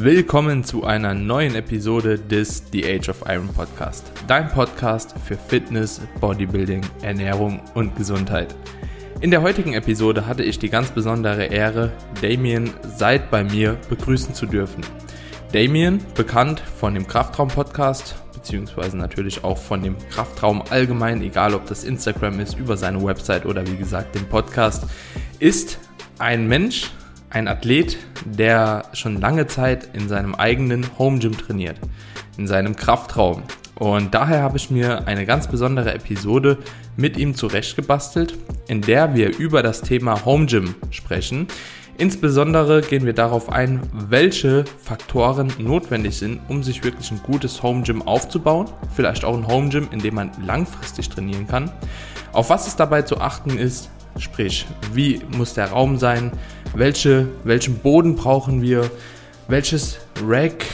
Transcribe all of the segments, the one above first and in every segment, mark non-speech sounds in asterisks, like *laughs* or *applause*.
Willkommen zu einer neuen Episode des The Age of Iron Podcast. Dein Podcast für Fitness, Bodybuilding, Ernährung und Gesundheit. In der heutigen Episode hatte ich die ganz besondere Ehre, Damien Seid bei mir begrüßen zu dürfen. Damien, bekannt von dem Kraftraum Podcast, beziehungsweise natürlich auch von dem Kraftraum allgemein, egal ob das Instagram ist, über seine Website oder wie gesagt den Podcast, ist ein Mensch, ein Athlet, der schon lange Zeit in seinem eigenen Home Gym trainiert, in seinem Kraftraum. Und daher habe ich mir eine ganz besondere Episode mit ihm zurechtgebastelt, in der wir über das Thema Home Gym sprechen. Insbesondere gehen wir darauf ein, welche Faktoren notwendig sind, um sich wirklich ein gutes Home Gym aufzubauen. Vielleicht auch ein Home Gym, in dem man langfristig trainieren kann. Auf was es dabei zu achten ist, Sprich, wie muss der Raum sein? Welche, welchen Boden brauchen wir? Welches Rack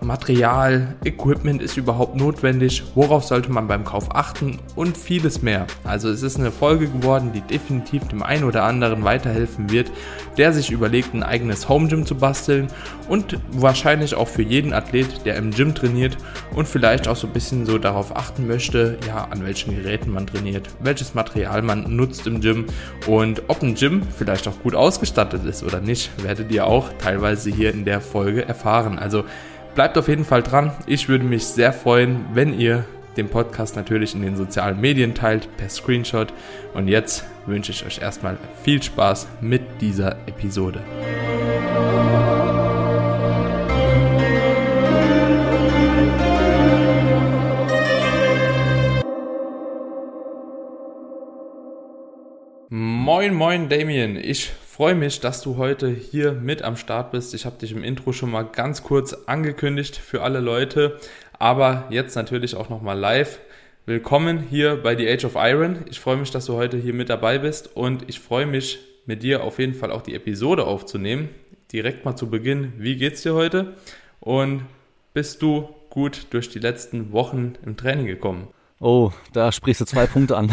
Material, Equipment ist überhaupt notwendig, worauf sollte man beim Kauf achten und vieles mehr. Also es ist eine Folge geworden, die definitiv dem einen oder anderen weiterhelfen wird, der sich überlegt, ein eigenes Home Gym zu basteln und wahrscheinlich auch für jeden Athlet, der im Gym trainiert und vielleicht auch so ein bisschen so darauf achten möchte, ja, an welchen Geräten man trainiert, welches Material man nutzt im Gym und ob ein Gym vielleicht auch gut ausgestattet ist oder nicht, werdet ihr auch teilweise hier in der Folge erfahren. Also Bleibt auf jeden Fall dran. Ich würde mich sehr freuen, wenn ihr den Podcast natürlich in den sozialen Medien teilt, per Screenshot. Und jetzt wünsche ich euch erstmal viel Spaß mit dieser Episode. Moin, moin, Damien. Ich freue mich, dass du heute hier mit am Start bist. Ich habe dich im Intro schon mal ganz kurz angekündigt für alle Leute, aber jetzt natürlich auch nochmal live. Willkommen hier bei The Age of Iron. Ich freue mich, dass du heute hier mit dabei bist und ich freue mich, mit dir auf jeden Fall auch die Episode aufzunehmen. Direkt mal zu Beginn, wie geht's dir heute? Und bist du gut durch die letzten Wochen im Training gekommen? Oh, da sprichst du zwei Punkte an.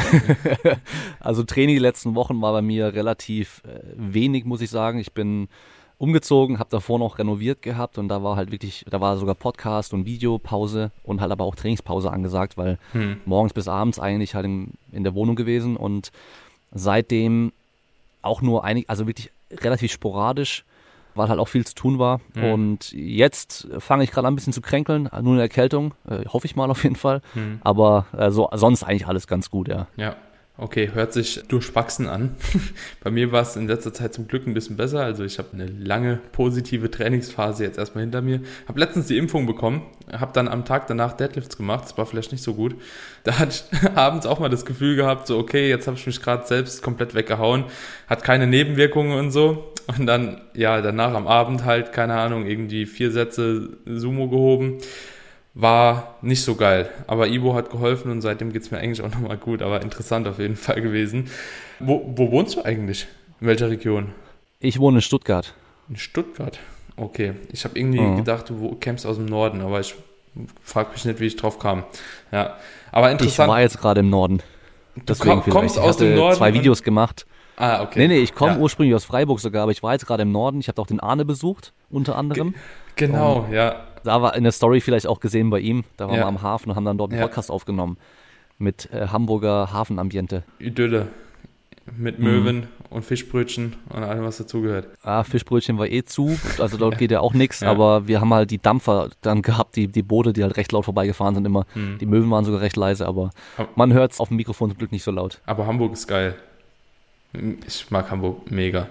*laughs* also Training die letzten Wochen war bei mir relativ äh, wenig, muss ich sagen. Ich bin umgezogen, habe davor noch renoviert gehabt und da war halt wirklich, da war sogar Podcast und Videopause und halt aber auch Trainingspause angesagt, weil hm. morgens bis abends eigentlich halt in, in der Wohnung gewesen und seitdem auch nur einig, also wirklich relativ sporadisch weil halt auch viel zu tun war. Mhm. Und jetzt fange ich gerade an, ein bisschen zu kränkeln, nur eine Erkältung, äh, hoffe ich mal auf jeden Fall. Mhm. Aber äh, so, sonst eigentlich alles ganz gut, ja. Ja. Okay, hört sich durchwachsen an. *laughs* Bei mir war es in letzter Zeit zum Glück ein bisschen besser. Also ich habe eine lange positive Trainingsphase jetzt erstmal hinter mir. Habe letztens die Impfung bekommen, habe dann am Tag danach Deadlifts gemacht. Das war vielleicht nicht so gut. *laughs* Da hatte ich *laughs* abends auch mal das Gefühl gehabt, so okay, jetzt habe ich mich gerade selbst komplett weggehauen. Hat keine Nebenwirkungen und so. Und dann, ja, danach am Abend halt, keine Ahnung, irgendwie vier Sätze Sumo gehoben war nicht so geil. Aber Ibo hat geholfen und seitdem geht es mir eigentlich auch nochmal gut, aber interessant auf jeden Fall gewesen. Wo, wo wohnst du eigentlich? In welcher Region? Ich wohne in Stuttgart. In Stuttgart? Okay. Ich habe irgendwie mhm. gedacht, du kämpfst aus dem Norden, aber ich frage mich nicht, wie ich drauf kam. Ja. Aber interessant. Ich war jetzt gerade im Norden. Deswegen du kommst aus dem Norden? zwei Videos gemacht. Ah, okay. Nee, nee, ich komme ja. ursprünglich aus Freiburg sogar, aber ich war jetzt gerade im Norden. Ich habe auch den Arne besucht, unter anderem. Ge genau, und ja da war in der Story vielleicht auch gesehen bei ihm. Da waren ja. wir am Hafen und haben dann dort einen Podcast ja. aufgenommen mit äh, Hamburger Hafenambiente. Idylle. Mit Möwen mhm. und Fischbrötchen und allem, was dazugehört. Ah, Fischbrötchen war eh zu, also dort *laughs* geht ja auch nichts, aber wir haben halt die Dampfer dann gehabt, die, die Boote, die halt recht laut vorbeigefahren sind immer. Mhm. Die Möwen waren sogar recht leise, aber man hört es auf dem Mikrofon zum Glück nicht so laut. Aber Hamburg ist geil. Ich mag Hamburg mega.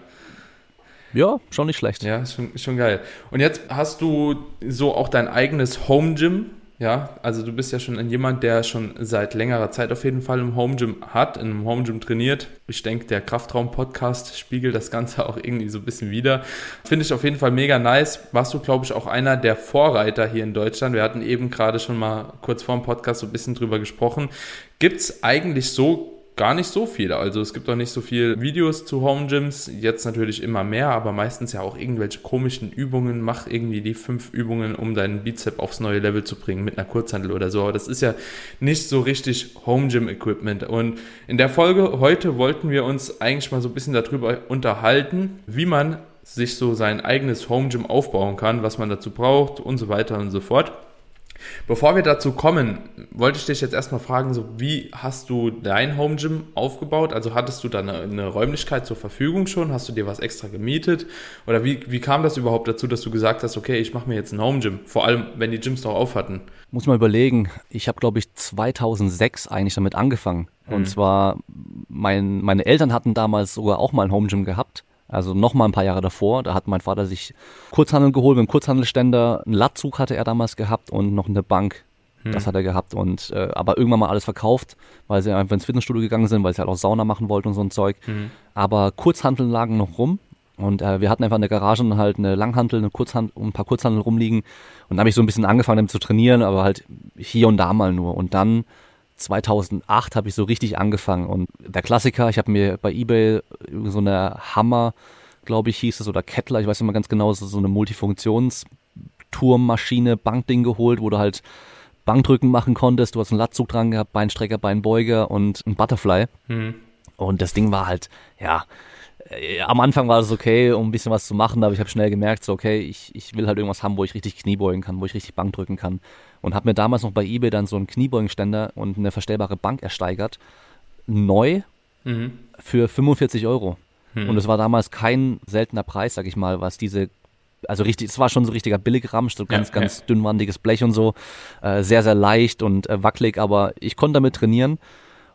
Ja, schon nicht schlecht. Ja, schon, schon geil. Und jetzt hast du so auch dein eigenes Home Gym. Ja, also du bist ja schon jemand, der schon seit längerer Zeit auf jeden Fall im Home Gym hat, in einem Home Gym trainiert. Ich denke, der Kraftraum-Podcast spiegelt das Ganze auch irgendwie so ein bisschen wieder. Finde ich auf jeden Fall mega nice. Warst du, glaube ich, auch einer der Vorreiter hier in Deutschland. Wir hatten eben gerade schon mal kurz vor dem Podcast so ein bisschen drüber gesprochen. Gibt es eigentlich so gar nicht so viele. Also es gibt auch nicht so viele Videos zu Home Gyms. Jetzt natürlich immer mehr, aber meistens ja auch irgendwelche komischen Übungen. Mach irgendwie die fünf Übungen, um deinen Bizep aufs neue Level zu bringen mit einer Kurzhandel oder so. Aber das ist ja nicht so richtig Home Gym Equipment. Und in der Folge heute wollten wir uns eigentlich mal so ein bisschen darüber unterhalten, wie man sich so sein eigenes Home Gym aufbauen kann, was man dazu braucht und so weiter und so fort. Bevor wir dazu kommen, wollte ich dich jetzt erstmal fragen, so wie hast du dein Home Gym aufgebaut? Also hattest du da eine, eine, Räumlichkeit zur Verfügung schon? Hast du dir was extra gemietet? Oder wie, wie kam das überhaupt dazu, dass du gesagt hast, okay, ich mache mir jetzt ein Home Gym? Vor allem, wenn die Gyms doch auf hatten. Muss mal überlegen. Ich habe, glaube ich, 2006 eigentlich damit angefangen. Mhm. Und zwar, mein, meine Eltern hatten damals sogar auch mal ein Home Gym gehabt. Also noch mal ein paar Jahre davor, da hat mein Vater sich Kurzhandel geholt mit einem Kurzhandelständer, einen Lattzug hatte er damals gehabt und noch eine Bank. Hm. Das hat er gehabt und äh, aber irgendwann mal alles verkauft, weil sie einfach ins Fitnessstudio gegangen sind, weil sie halt auch Sauna machen wollten und so ein Zeug. Hm. Aber Kurzhandeln lagen noch rum und äh, wir hatten einfach in der Garage halt eine Langhantel, eine Kurzhand und ein paar Kurzhandel rumliegen und da habe ich so ein bisschen angefangen damit zu trainieren, aber halt hier und da mal nur und dann 2008 habe ich so richtig angefangen und der Klassiker, ich habe mir bei eBay so eine Hammer, glaube ich, hieß es, oder Kettler, ich weiß nicht mehr ganz genau, so eine Multifunktionsturmmaschine, Bankding geholt, wo du halt Bankdrücken machen konntest, du hast einen Latzug dran gehabt, Beinstrecker, Beinbeuger und ein Butterfly. Mhm. Und das Ding war halt, ja, äh, am Anfang war es okay, um ein bisschen was zu machen, aber ich habe schnell gemerkt, so okay, ich, ich will halt irgendwas haben, wo ich richtig Knie beugen kann, wo ich richtig Bank drücken kann und habe mir damals noch bei eBay dann so einen Kniebeugenständer und eine verstellbare Bank ersteigert. Neu mhm. für 45 Euro. Mhm. Und es war damals kein seltener Preis, sag ich mal, was diese also richtig, es war schon so richtiger Billigramsch, so ganz, ja, ganz ja. dünnwandiges Blech und so, äh, sehr, sehr leicht und äh, wackelig, aber ich konnte damit trainieren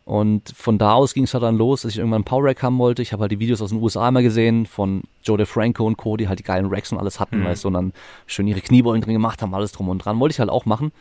und von da aus ging es halt dann los, dass ich irgendwann einen Power Rack haben wollte. Ich habe halt die Videos aus den USA immer gesehen von Joe DeFranco und Co., die halt die geilen Racks und alles hatten, mhm. weißt du, und dann schön ihre Kniebeugen drin gemacht haben, alles drum und dran. Wollte ich halt auch machen.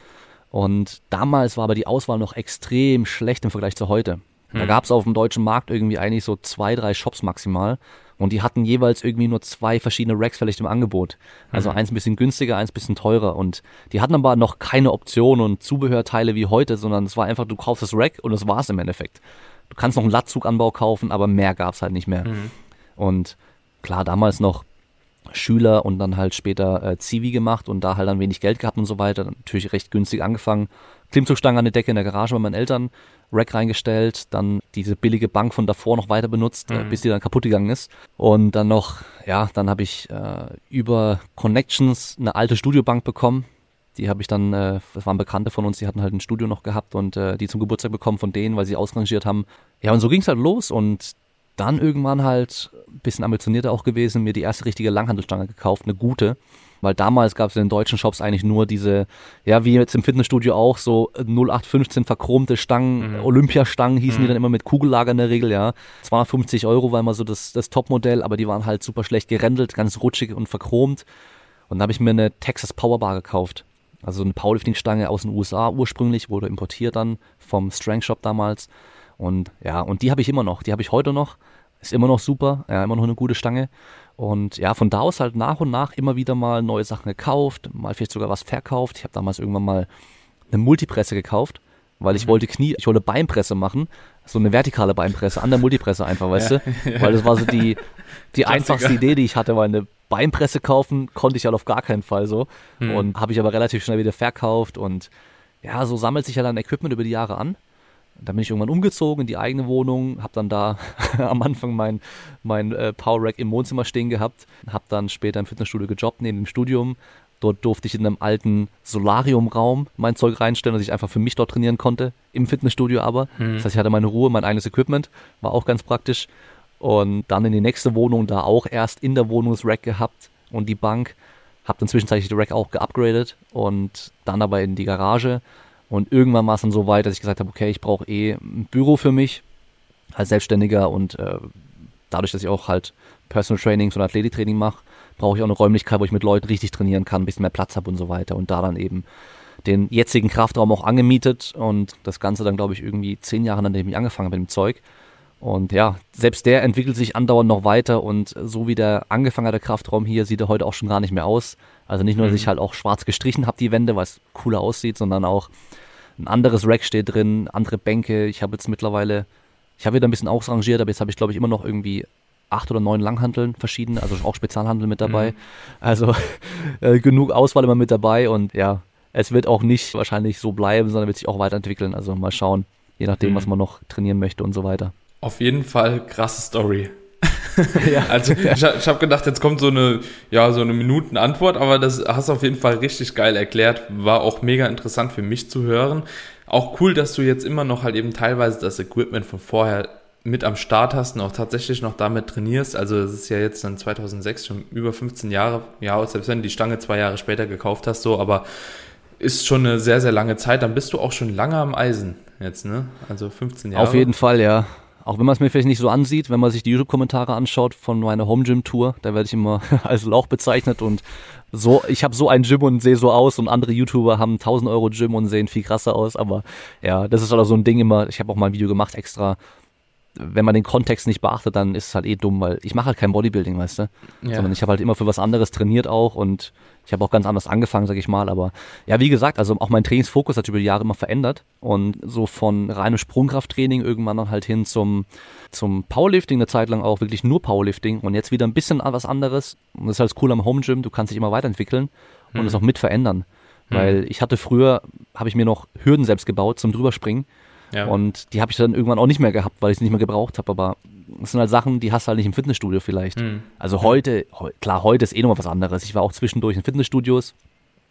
Und damals war aber die Auswahl noch extrem schlecht im Vergleich zu heute. Da mhm. gab es auf dem deutschen Markt irgendwie eigentlich so zwei, drei Shops maximal. Und die hatten jeweils irgendwie nur zwei verschiedene Racks vielleicht im Angebot. Also mhm. eins ein bisschen günstiger, eins ein bisschen teurer. Und die hatten aber noch keine Optionen und Zubehörteile wie heute, sondern es war einfach, du kaufst das Rack und das war's im Endeffekt. Du kannst noch einen Lattzuganbau kaufen, aber mehr gab's halt nicht mehr. Mhm. Und klar, damals noch Schüler und dann halt später äh, Zivi gemacht und da halt dann wenig Geld gehabt und so weiter. Natürlich recht günstig angefangen. Klimmzugstange an der Decke in der Garage bei meinen Eltern, Rack reingestellt, dann diese billige Bank von davor noch weiter benutzt, äh, mhm. bis die dann kaputt gegangen ist. Und dann noch, ja, dann habe ich äh, über Connections eine alte Studiobank bekommen. Die habe ich dann, äh, das waren Bekannte von uns, die hatten halt ein Studio noch gehabt und äh, die zum Geburtstag bekommen von denen, weil sie ausrangiert haben. Ja, und so ging es halt los und dann irgendwann halt ein bisschen ambitionierter auch gewesen, mir die erste richtige Langhandelstange gekauft, eine gute. Weil damals gab es in den deutschen Shops eigentlich nur diese, ja, wie jetzt im Fitnessstudio auch, so 0815 verchromte Stangen, mhm. Olympiastangen hießen mhm. die dann immer mit Kugellager in der Regel, ja. 250 Euro war immer so das, das Topmodell, aber die waren halt super schlecht gerändelt, ganz rutschig und verchromt. Und da habe ich mir eine Texas Powerbar gekauft. Also eine Powerlifting-Stange aus den USA ursprünglich, wurde importiert dann vom Strength Shop damals. Und ja, und die habe ich immer noch. Die habe ich heute noch. Ist immer noch super. Ja, immer noch eine gute Stange. Und ja, von da aus halt nach und nach immer wieder mal neue Sachen gekauft, mal vielleicht sogar was verkauft. Ich habe damals irgendwann mal eine Multipresse gekauft, weil ich mhm. wollte Knie, ich wollte Beinpresse machen, so eine vertikale Beinpresse an der Multipresse einfach, weißt ja. *laughs* du? Weil das war so die, die einfachste Idee, die ich hatte, weil eine Beinpresse kaufen konnte ich halt auf gar keinen Fall so. Mhm. Und habe ich aber relativ schnell wieder verkauft und ja, so sammelt sich ja dann Equipment über die Jahre an. Dann bin ich irgendwann umgezogen in die eigene Wohnung, habe dann da *laughs* am Anfang mein, mein äh, Power Rack im Wohnzimmer stehen gehabt, habe dann später im Fitnessstudio gejobbt neben dem Studium. Dort durfte ich in einem alten Solariumraum mein Zeug reinstellen, dass ich einfach für mich dort trainieren konnte, im Fitnessstudio aber. Mhm. Das heißt, ich hatte meine Ruhe, mein eigenes Equipment, war auch ganz praktisch. Und dann in die nächste Wohnung, da auch erst in der Wohnung das Rack gehabt und die Bank. Habe dann zwischenzeitlich die Rack auch geupgradet und dann aber in die Garage und irgendwann war es dann so weit, dass ich gesagt habe, okay, ich brauche eh ein Büro für mich als Selbstständiger und äh, dadurch, dass ich auch halt Personal Trainings und Athletiktraining mache, brauche ich auch eine Räumlichkeit, wo ich mit Leuten richtig trainieren kann, ein bisschen mehr Platz habe und so weiter. Und da dann eben den jetzigen Kraftraum auch angemietet und das Ganze dann, glaube ich, irgendwie zehn Jahre, nachdem ich angefangen habe mit dem Zeug. Und ja, selbst der entwickelt sich andauernd noch weiter und so wie der angefangen hat, der Kraftraum hier, sieht er heute auch schon gar nicht mehr aus. Also nicht nur, dass mhm. ich halt auch schwarz gestrichen habe, die Wände, weil es cooler aussieht, sondern auch ein anderes Rack steht drin, andere Bänke. Ich habe jetzt mittlerweile, ich habe wieder ein bisschen ausrangiert, aber jetzt habe ich glaube ich immer noch irgendwie acht oder neun Langhanteln verschiedene, also auch Spezialhandel mit dabei. Mhm. Also *laughs* äh, genug Auswahl immer mit dabei und ja, es wird auch nicht wahrscheinlich so bleiben, sondern wird sich auch weiterentwickeln. Also mal schauen, je nachdem, mhm. was man noch trainieren möchte und so weiter. Auf jeden Fall krasse Story. *laughs* Ja. Also *laughs* ich, ich habe gedacht, jetzt kommt so eine, ja, so eine Minutenantwort, aber das hast du auf jeden Fall richtig geil erklärt. War auch mega interessant für mich zu hören. Auch cool, dass du jetzt immer noch halt eben teilweise das Equipment von vorher mit am Start hast und auch tatsächlich noch damit trainierst. Also es ist ja jetzt dann 2006 schon über 15 Jahre, ja, selbst wenn du die Stange zwei Jahre später gekauft hast, so, aber ist schon eine sehr, sehr lange Zeit. Dann bist du auch schon lange am Eisen jetzt, ne? Also 15 Jahre. Auf jeden Fall, ja. Auch wenn man es mir vielleicht nicht so ansieht, wenn man sich die YouTube-Kommentare anschaut von meiner Home Gym Tour, da werde ich immer *laughs* als Lauch bezeichnet und so, ich habe so ein Gym und sehe so aus und andere YouTuber haben 1000 Euro Gym und sehen viel krasser aus, aber ja, das ist halt auch so ein Ding immer, ich habe auch mal ein Video gemacht extra, wenn man den Kontext nicht beachtet, dann ist es halt eh dumm, weil ich mache halt kein Bodybuilding, weißt du? Ja. Sondern ich habe halt immer für was anderes trainiert auch und ich habe auch ganz anders angefangen, sag ich mal. Aber ja, wie gesagt, also auch mein Trainingsfokus hat sich über die Jahre immer verändert und so von reinem Sprungkrafttraining irgendwann dann halt hin zum, zum Powerlifting eine Zeit lang auch wirklich nur Powerlifting und jetzt wieder ein bisschen was anderes. Und das ist halt cool am Home Gym, du kannst dich immer weiterentwickeln und es auch mit verändern. Hm. Weil ich hatte früher, habe ich mir noch Hürden selbst gebaut zum drüberspringen ja. Und die habe ich dann irgendwann auch nicht mehr gehabt, weil ich sie nicht mehr gebraucht habe. Aber das sind halt Sachen, die hast du halt nicht im Fitnessstudio vielleicht. Mhm. Also heute, klar, heute ist eh nochmal was anderes. Ich war auch zwischendurch in Fitnessstudios,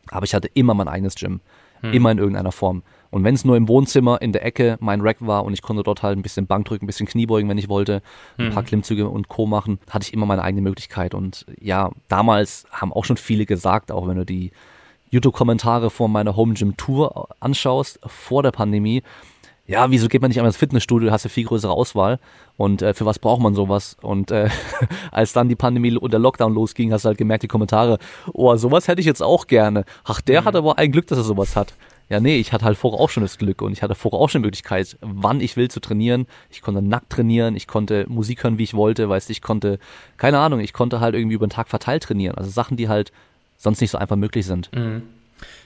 aber ich hatte immer mein eigenes Gym. Mhm. Immer in irgendeiner Form. Und wenn es nur im Wohnzimmer in der Ecke mein Rack war und ich konnte dort halt ein bisschen Bank drücken, ein bisschen Kniebeugen, wenn ich wollte, ein mhm. paar Klimmzüge und Co. machen, hatte ich immer meine eigene Möglichkeit. Und ja, damals haben auch schon viele gesagt, auch wenn du die YouTube-Kommentare vor meiner Home Gym Tour anschaust, vor der Pandemie, ja, wieso geht man nicht einmal ins Fitnessstudio, hast du viel größere Auswahl und äh, für was braucht man sowas? Und äh, *laughs* als dann die Pandemie und der Lockdown losging, hast du halt gemerkt, die Kommentare, oh, sowas hätte ich jetzt auch gerne. Ach, der mhm. hat aber ein Glück, dass er sowas hat. Ja, nee, ich hatte halt vorher auch schon das Glück und ich hatte vorher auch schon die Möglichkeit, wann ich will zu trainieren. Ich konnte nackt trainieren, ich konnte Musik hören, wie ich wollte, weißt ich konnte, keine Ahnung, ich konnte halt irgendwie über den Tag verteilt trainieren. Also Sachen, die halt sonst nicht so einfach möglich sind. Mhm.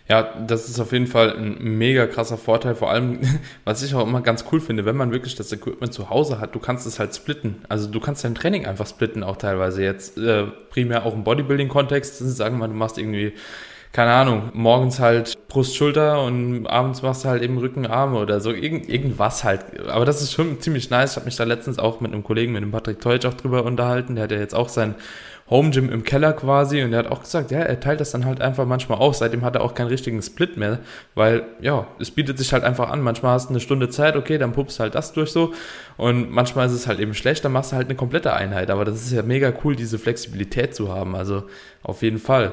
Ja, das ist auf jeden Fall ein mega krasser Vorteil. Vor allem, *laughs* was ich auch immer ganz cool finde, wenn man wirklich das Equipment zu Hause hat, du kannst es halt splitten. Also du kannst dein Training einfach splitten, auch teilweise jetzt äh, primär auch im Bodybuilding-Kontext. Sagen wir mal, du machst irgendwie keine Ahnung, morgens halt Brust, Schulter und abends machst du halt eben Rücken, Arme oder so, Irgend, irgendwas halt. Aber das ist schon ziemlich nice. Ich habe mich da letztens auch mit einem Kollegen, mit dem Patrick Teutsch auch drüber unterhalten. Der hat ja jetzt auch sein Home Gym im Keller quasi und er hat auch gesagt, ja, er teilt das dann halt einfach manchmal auf. Seitdem hat er auch keinen richtigen Split mehr, weil ja, es bietet sich halt einfach an. Manchmal hast du eine Stunde Zeit, okay, dann puppst halt das durch so und manchmal ist es halt eben schlecht, dann machst du halt eine komplette Einheit. Aber das ist ja mega cool, diese Flexibilität zu haben. Also auf jeden Fall.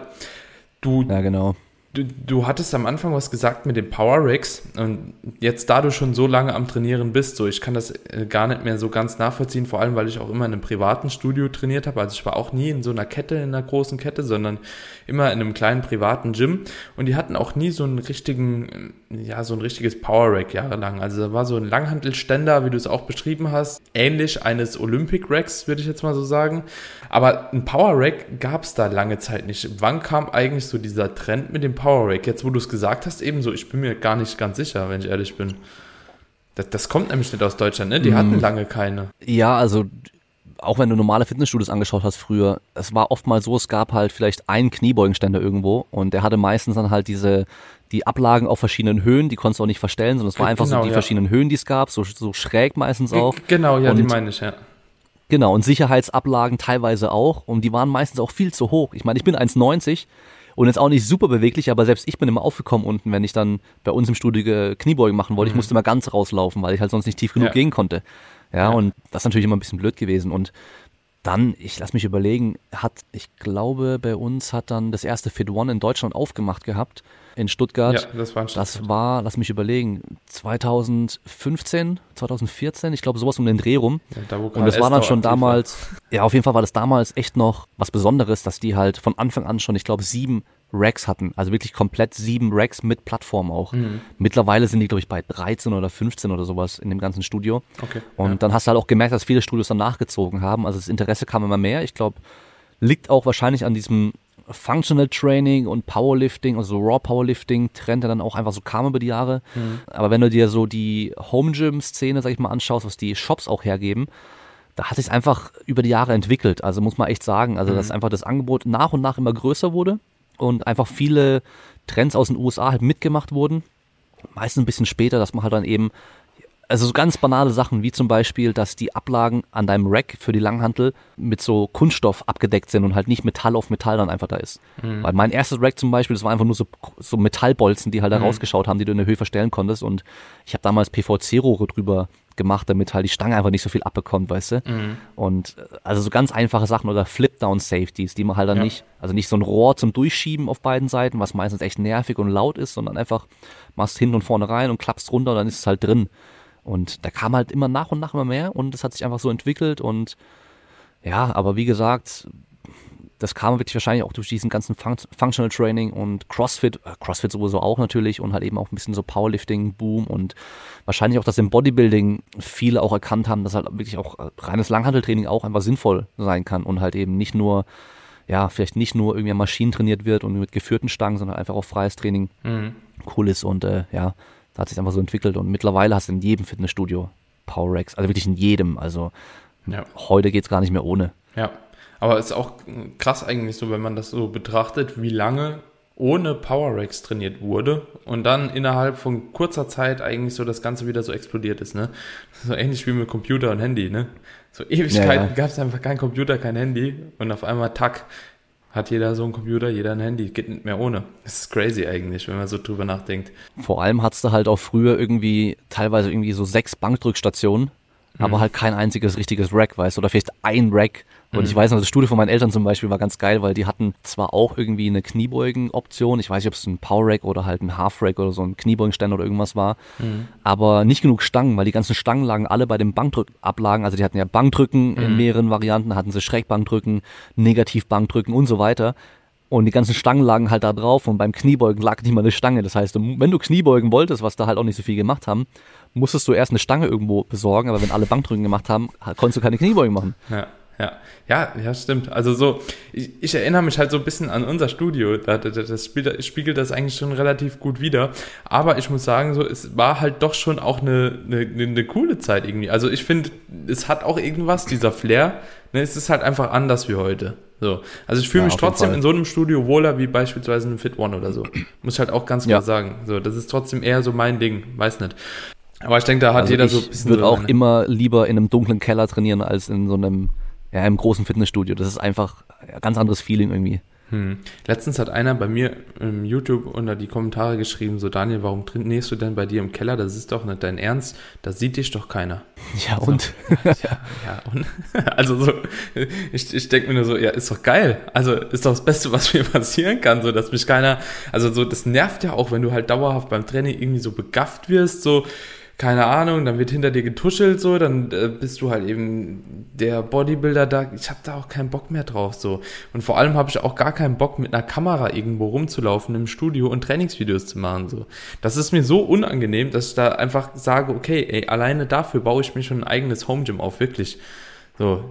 Du, ja, genau. Du, du hattest am Anfang was gesagt mit den Power Racks und jetzt, da du schon so lange am Trainieren bist, so ich kann das äh, gar nicht mehr so ganz nachvollziehen, vor allem weil ich auch immer in einem privaten Studio trainiert habe. Also ich war auch nie in so einer Kette, in einer großen Kette, sondern immer in einem kleinen privaten Gym und die hatten auch nie so einen richtigen, ja, so ein richtiges Power Rack jahrelang. Also da war so ein Langhantelständer, wie du es auch beschrieben hast, ähnlich eines Olympic Racks, würde ich jetzt mal so sagen. Aber ein Power Rack gab es da lange Zeit nicht. Wann kam eigentlich so dieser Trend mit dem Power Rack? Jetzt, wo du es gesagt hast, ebenso, ich bin mir gar nicht ganz sicher, wenn ich ehrlich bin. Das, das kommt nämlich nicht aus Deutschland, ne? Die mm. hatten lange keine. Ja, also auch wenn du normale Fitnessstudios angeschaut hast früher, es war oftmals so, es gab halt vielleicht einen Kniebeugenständer irgendwo und der hatte meistens dann halt diese, die Ablagen auf verschiedenen Höhen, die konntest du auch nicht verstellen, sondern es war einfach genau, so die ja. verschiedenen Höhen, die es gab, so, so schräg meistens auch. Genau, ja, und, die meine ich, ja. Genau, und Sicherheitsablagen teilweise auch und die waren meistens auch viel zu hoch. Ich meine, ich bin 1,90 und jetzt auch nicht super beweglich, aber selbst ich bin immer aufgekommen unten, wenn ich dann bei uns im Studio Kniebeugen machen wollte. Mhm. Ich musste immer ganz rauslaufen, weil ich halt sonst nicht tief genug ja. gehen konnte. Ja, ja, und das ist natürlich immer ein bisschen blöd gewesen. Und dann, ich lass mich überlegen, hat, ich glaube, bei uns hat dann das erste Fit One in Deutschland aufgemacht gehabt, in Stuttgart. Ja, das war in Stuttgart. Das war, lass mich überlegen, 2015, 2014, ich glaube sowas um den Dreh rum. Ja, da, und das war dann schon damals, war. ja, auf jeden Fall war das damals echt noch was Besonderes, dass die halt von Anfang an schon, ich glaube, sieben Racks hatten. Also wirklich komplett sieben Racks mit Plattform auch. Mhm. Mittlerweile sind die, glaube ich, bei 13 oder 15 oder sowas in dem ganzen Studio. Okay, und ja. dann hast du halt auch gemerkt, dass viele Studios dann nachgezogen haben. Also das Interesse kam immer mehr. Ich glaube, liegt auch wahrscheinlich an diesem Functional Training und Powerlifting, also Raw Powerlifting Trend, der dann auch einfach so kam über die Jahre. Mhm. Aber wenn du dir so die Home Gym Szene, sag ich mal, anschaust, was die Shops auch hergeben, da hat sich einfach über die Jahre entwickelt. Also muss man echt sagen, also mhm. dass einfach das Angebot nach und nach immer größer wurde und einfach viele Trends aus den USA halt mitgemacht wurden. Meistens ein bisschen später, dass man halt dann eben also so ganz banale Sachen, wie zum Beispiel, dass die Ablagen an deinem Rack für die Langhantel mit so Kunststoff abgedeckt sind und halt nicht Metall auf Metall dann einfach da ist. Mhm. Weil mein erstes Rack zum Beispiel, das war einfach nur so, so Metallbolzen, die halt da mhm. rausgeschaut haben, die du in der Höhe verstellen konntest und ich habe damals PVC-Rohre drüber gemacht, damit halt die Stange einfach nicht so viel abbekommt, weißt du? Mhm. Und äh, also so ganz einfache Sachen oder Flip-Down-Safeties, die man halt dann ja. nicht, also nicht so ein Rohr zum Durchschieben auf beiden Seiten, was meistens echt nervig und laut ist, sondern einfach machst hinten und vorne rein und klappst runter und dann ist es halt drin. Und da kam halt immer nach und nach immer mehr und das hat sich einfach so entwickelt und ja, aber wie gesagt, das kam wirklich wahrscheinlich auch durch diesen ganzen Fun Functional Training und CrossFit, äh, CrossFit sowieso auch natürlich und halt eben auch ein bisschen so Powerlifting, Boom und wahrscheinlich auch, dass im Bodybuilding viele auch erkannt haben, dass halt wirklich auch äh, reines Langhandeltraining auch einfach sinnvoll sein kann und halt eben nicht nur, ja, vielleicht nicht nur irgendwie Maschinen trainiert wird und mit geführten Stangen, sondern einfach auch freies Training mhm. cool ist und äh, ja, da hat sich einfach so entwickelt und mittlerweile hast du in jedem Fitnessstudio Power Racks, also wirklich in jedem, also ja. heute geht's gar nicht mehr ohne. Ja, aber es ist auch krass eigentlich so, wenn man das so betrachtet, wie lange ohne Power Racks trainiert wurde und dann innerhalb von kurzer Zeit eigentlich so das Ganze wieder so explodiert ist, ne? So ähnlich wie mit Computer und Handy, ne? So Ewigkeiten ja, ja. gab es einfach kein Computer, kein Handy und auf einmal tack, hat jeder so ein Computer, jeder ein Handy, geht nicht mehr ohne. Das ist crazy eigentlich, wenn man so drüber nachdenkt. Vor allem hattest du halt auch früher irgendwie teilweise irgendwie so sechs Bankdrückstationen, mhm. aber halt kein einziges richtiges Rack, weißt du, oder vielleicht ein Rack, und mhm. ich weiß noch, das Studio von meinen Eltern zum Beispiel war ganz geil, weil die hatten zwar auch irgendwie eine Kniebeugen-Option, ich weiß nicht, ob es ein Power Rack oder halt ein Half Rack oder so ein Kniebeugenständer oder irgendwas war, mhm. aber nicht genug Stangen, weil die ganzen Stangen lagen alle bei den Bankdrückablagen, also die hatten ja Bankdrücken mhm. in mehreren Varianten, hatten sie Schrägbankdrücken, Negativbankdrücken und so weiter. Und die ganzen Stangen lagen halt da drauf und beim Kniebeugen lag nicht mal eine Stange. Das heißt, wenn du Kniebeugen wolltest, was da halt auch nicht so viel gemacht haben, musstest du erst eine Stange irgendwo besorgen, aber wenn alle Bankdrücken gemacht haben, konntest du keine Kniebeugen machen. Ja ja. Ja, ja, stimmt. Also so, ich, ich, erinnere mich halt so ein bisschen an unser Studio. Das, das spiegelt, spiegelt das eigentlich schon relativ gut wider. Aber ich muss sagen, so, es war halt doch schon auch eine, eine, eine coole Zeit irgendwie. Also ich finde, es hat auch irgendwas, dieser Flair. Ne, es ist halt einfach anders wie heute. So. Also ich fühle ja, mich trotzdem in so einem Studio wohler wie beispielsweise in Fit One oder so. Muss ich halt auch ganz klar ja. sagen. So, das ist trotzdem eher so mein Ding. Weiß nicht. Aber ich denke, da hat also jeder so ein bisschen. Ich würde so auch immer lieber in einem dunklen Keller trainieren als in so einem ja, im großen Fitnessstudio. Das ist einfach ein ganz anderes Feeling irgendwie. Hm. Letztens hat einer bei mir im YouTube unter die Kommentare geschrieben, so Daniel, warum trainierst du denn bei dir im Keller? Das ist doch nicht dein Ernst, da sieht dich doch keiner. Ja und? So, *laughs* ja, ja, und? *laughs* Also so, ich, ich denke mir nur so, ja, ist doch geil. Also ist doch das Beste, was mir *laughs* passieren kann, so dass mich keiner, also so, das nervt ja auch, wenn du halt dauerhaft beim Training irgendwie so begafft wirst, so, keine Ahnung, dann wird hinter dir getuschelt so, dann äh, bist du halt eben der Bodybuilder da. Ich habe da auch keinen Bock mehr drauf so. Und vor allem habe ich auch gar keinen Bock mit einer Kamera irgendwo rumzulaufen im Studio und Trainingsvideos zu machen so. Das ist mir so unangenehm, dass ich da einfach sage, okay, ey, alleine dafür baue ich mir schon ein eigenes Home Gym auf, wirklich. So,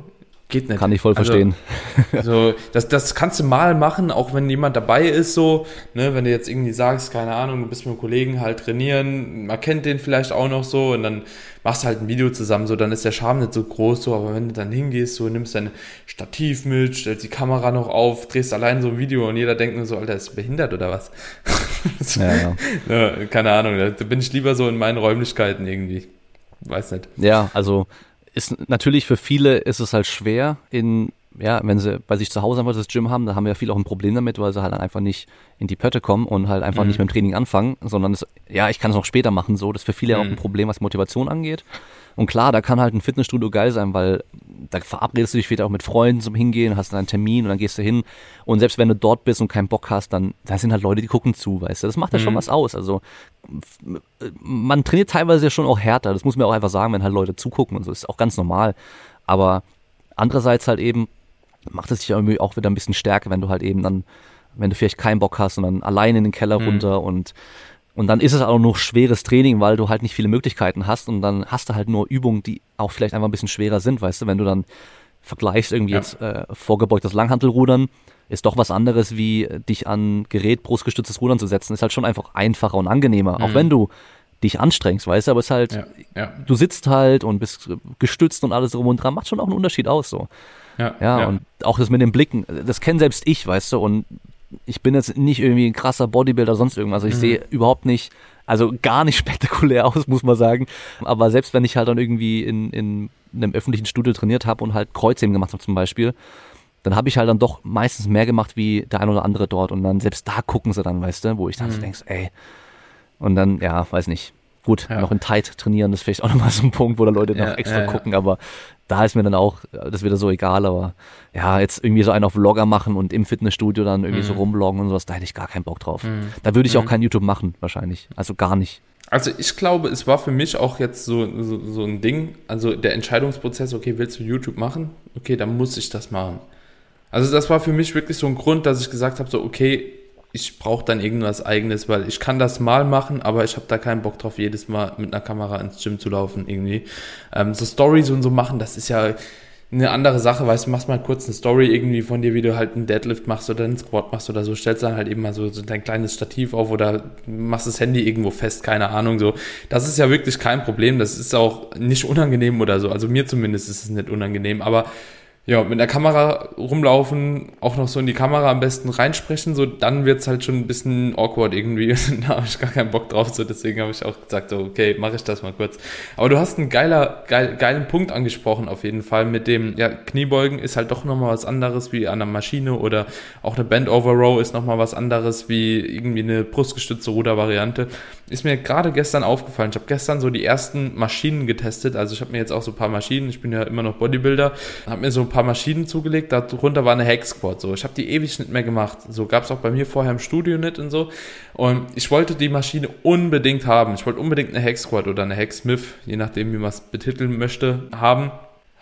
Geht nicht. Kann ich voll also, verstehen. *laughs* So, das, das kannst du mal machen, auch wenn jemand dabei ist, so, ne, wenn du jetzt irgendwie sagst, keine Ahnung, du bist mit einem Kollegen halt trainieren, man kennt den vielleicht auch noch so und dann machst du halt ein Video zusammen, so, dann ist der Charme nicht so groß, so, aber wenn du dann hingehst, so, nimmst dein Stativ mit, stellst die Kamera noch auf, drehst allein so ein Video und jeder denkt nur so, Alter, ist behindert oder was? *laughs* ja, ja. ja, keine Ahnung, da bin ich lieber so in meinen Räumlichkeiten irgendwie. Weiß nicht. Ja, also ist natürlich für viele ist es halt schwer in ja, wenn sie bei sich zu Hause einfach das Gym haben, da haben ja viele auch ein Problem damit, weil sie halt einfach nicht in die Pötte kommen und halt einfach mhm. nicht mit dem Training anfangen, sondern es, ja, ich kann es noch später machen, so. Das ist für viele mhm. auch ein Problem, was Motivation angeht. Und klar, da kann halt ein Fitnessstudio geil sein, weil da verabredest du dich später auch mit Freunden zum Hingehen, hast dann einen Termin und dann gehst du hin. Und selbst wenn du dort bist und keinen Bock hast, dann da sind halt Leute, die gucken zu, weißt du. Das macht ja mhm. schon was aus. Also man trainiert teilweise ja schon auch härter. Das muss man auch einfach sagen, wenn halt Leute zugucken und so. Das ist auch ganz normal. Aber andererseits halt eben macht es dich irgendwie auch wieder ein bisschen stärker, wenn du halt eben dann, wenn du vielleicht keinen Bock hast und dann allein in den Keller mhm. runter und und dann ist es auch noch schweres Training, weil du halt nicht viele Möglichkeiten hast und dann hast du halt nur Übungen, die auch vielleicht einfach ein bisschen schwerer sind, weißt du, wenn du dann vergleichst irgendwie ja. jetzt äh, vorgebeugtes Langhantelrudern, ist doch was anderes, wie dich an Gerät brustgestütztes Rudern zu setzen, ist halt schon einfach einfacher und angenehmer, mhm. auch wenn du dich anstrengst, weißt du, aber es ist halt, ja, ja. du sitzt halt und bist gestützt und alles drum und dran, macht schon auch einen Unterschied aus, so. Ja, ja, und auch das mit den Blicken, das kennt selbst ich, weißt du, und ich bin jetzt nicht irgendwie ein krasser Bodybuilder, sonst irgendwas. Also ich mhm. sehe überhaupt nicht, also gar nicht *laughs* spektakulär aus, muss man sagen. Aber selbst wenn ich halt dann irgendwie in, in einem öffentlichen Studio trainiert habe und halt Kreuzheben gemacht habe zum Beispiel, dann habe ich halt dann doch meistens mehr gemacht wie der ein oder andere dort. Und dann selbst da gucken sie dann, weißt du, wo ich dann mhm. so denkst, ey. Und dann, ja, weiß nicht. Gut, ja. noch in Tight trainieren, das ist vielleicht auch nochmal so ein Punkt, wo da Leute ja, noch extra ja, gucken, aber da ist mir dann auch, das wieder so egal, aber ja, jetzt irgendwie so einen auf Vlogger machen und im Fitnessstudio dann irgendwie mhm. so rumbloggen und sowas, da hätte ich gar keinen Bock drauf. Mhm. Da würde ich auch mhm. kein YouTube machen, wahrscheinlich. Also gar nicht. Also ich glaube, es war für mich auch jetzt so, so, so ein Ding, also der Entscheidungsprozess, okay, willst du YouTube machen? Okay, dann muss ich das machen. Also das war für mich wirklich so ein Grund, dass ich gesagt habe, so okay, ich brauche dann irgendwas eigenes, weil ich kann das mal machen, aber ich habe da keinen Bock drauf, jedes Mal mit einer Kamera ins Gym zu laufen irgendwie. Ähm, so Stories und so machen, das ist ja eine andere Sache, weißt du, machst mal kurz eine Story irgendwie von dir, wie du halt einen Deadlift machst oder einen Squat machst oder so, stellst dann halt eben mal so, so dein kleines Stativ auf oder machst das Handy irgendwo fest, keine Ahnung, so. Das ist ja wirklich kein Problem, das ist auch nicht unangenehm oder so, also mir zumindest ist es nicht unangenehm, aber ja, mit der Kamera rumlaufen, auch noch so in die Kamera am besten reinsprechen, so dann wird's halt schon ein bisschen awkward irgendwie. *laughs* da habe ich gar keinen Bock drauf, so deswegen habe ich auch gesagt, so, okay, mache ich das mal kurz. Aber du hast einen geiler, geil, geilen Punkt angesprochen, auf jeden Fall, mit dem, ja, Kniebeugen ist halt doch nochmal was anderes wie an der Maschine oder auch eine Bend Over Row ist nochmal was anderes wie irgendwie eine brustgestützte Rudervariante. Ist mir gerade gestern aufgefallen. Ich habe gestern so die ersten Maschinen getestet. Also ich habe mir jetzt auch so ein paar Maschinen, ich bin ja immer noch Bodybuilder, habe mir so ein paar Maschinen zugelegt, darunter war eine Hack. So, ich habe die ewig nicht mehr gemacht. So gab es auch bei mir vorher im Studio nicht und so. Und ich wollte die Maschine unbedingt haben. Ich wollte unbedingt eine Hack oder eine Hack je nachdem, wie man es betiteln möchte, haben.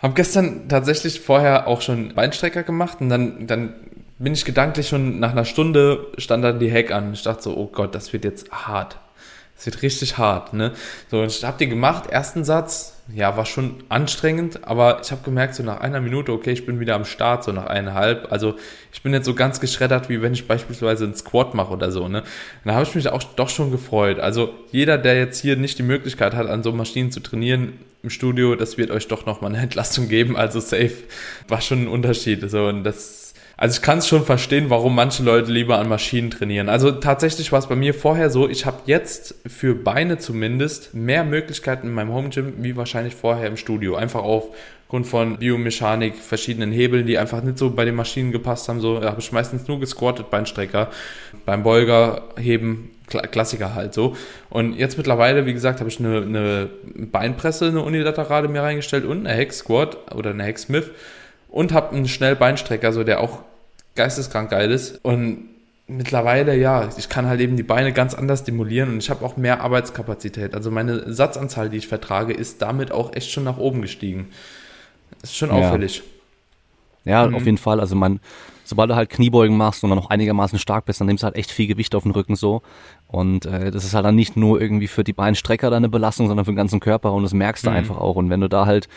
Habe gestern tatsächlich vorher auch schon Beinstrecker gemacht und dann, dann bin ich gedanklich schon nach einer Stunde stand dann die Hack an. Ich dachte so, oh Gott, das wird jetzt hart. Das wird richtig hart, ne? So, und ich hab die gemacht, ersten Satz, ja, war schon anstrengend, aber ich habe gemerkt, so nach einer Minute, okay, ich bin wieder am Start, so nach eineinhalb. Also ich bin jetzt so ganz geschreddert, wie wenn ich beispielsweise einen Squat mache oder so, ne? Und da habe ich mich auch doch schon gefreut. Also jeder, der jetzt hier nicht die Möglichkeit hat, an so Maschinen zu trainieren im Studio, das wird euch doch nochmal eine *laughs* Entlastung geben. Also safe war schon ein Unterschied. So, und das also ich kann es schon verstehen, warum manche Leute lieber an Maschinen trainieren. Also tatsächlich war es bei mir vorher so, ich habe jetzt für Beine zumindest mehr Möglichkeiten in meinem Home Gym wie wahrscheinlich vorher im Studio. Einfach aufgrund von Biomechanik, verschiedenen Hebeln, die einfach nicht so bei den Maschinen gepasst haben. So habe ich meistens nur gesquattet, Beinstrecker, beim Beuger heben, Klassiker halt so. Und jetzt mittlerweile, wie gesagt, habe ich eine, eine Beinpresse, eine unilaterale mir reingestellt und eine Hex Squat oder eine Hex Smith und habe einen Schnellbeinstrecker, so der auch geisteskrank geil ist. Und mittlerweile, ja, ich kann halt eben die Beine ganz anders stimulieren und ich habe auch mehr Arbeitskapazität. Also meine Satzanzahl, die ich vertrage, ist damit auch echt schon nach oben gestiegen. Ist schon auffällig. Ja, mhm. auf jeden Fall. Also man, sobald du halt Kniebeugen machst und dann noch einigermaßen stark bist, dann nimmst du halt echt viel Gewicht auf den Rücken so. Und äh, das ist halt dann nicht nur irgendwie für die Beinstrecker deine Belastung, sondern für den ganzen Körper und das merkst du mhm. einfach auch. Und wenn du da halt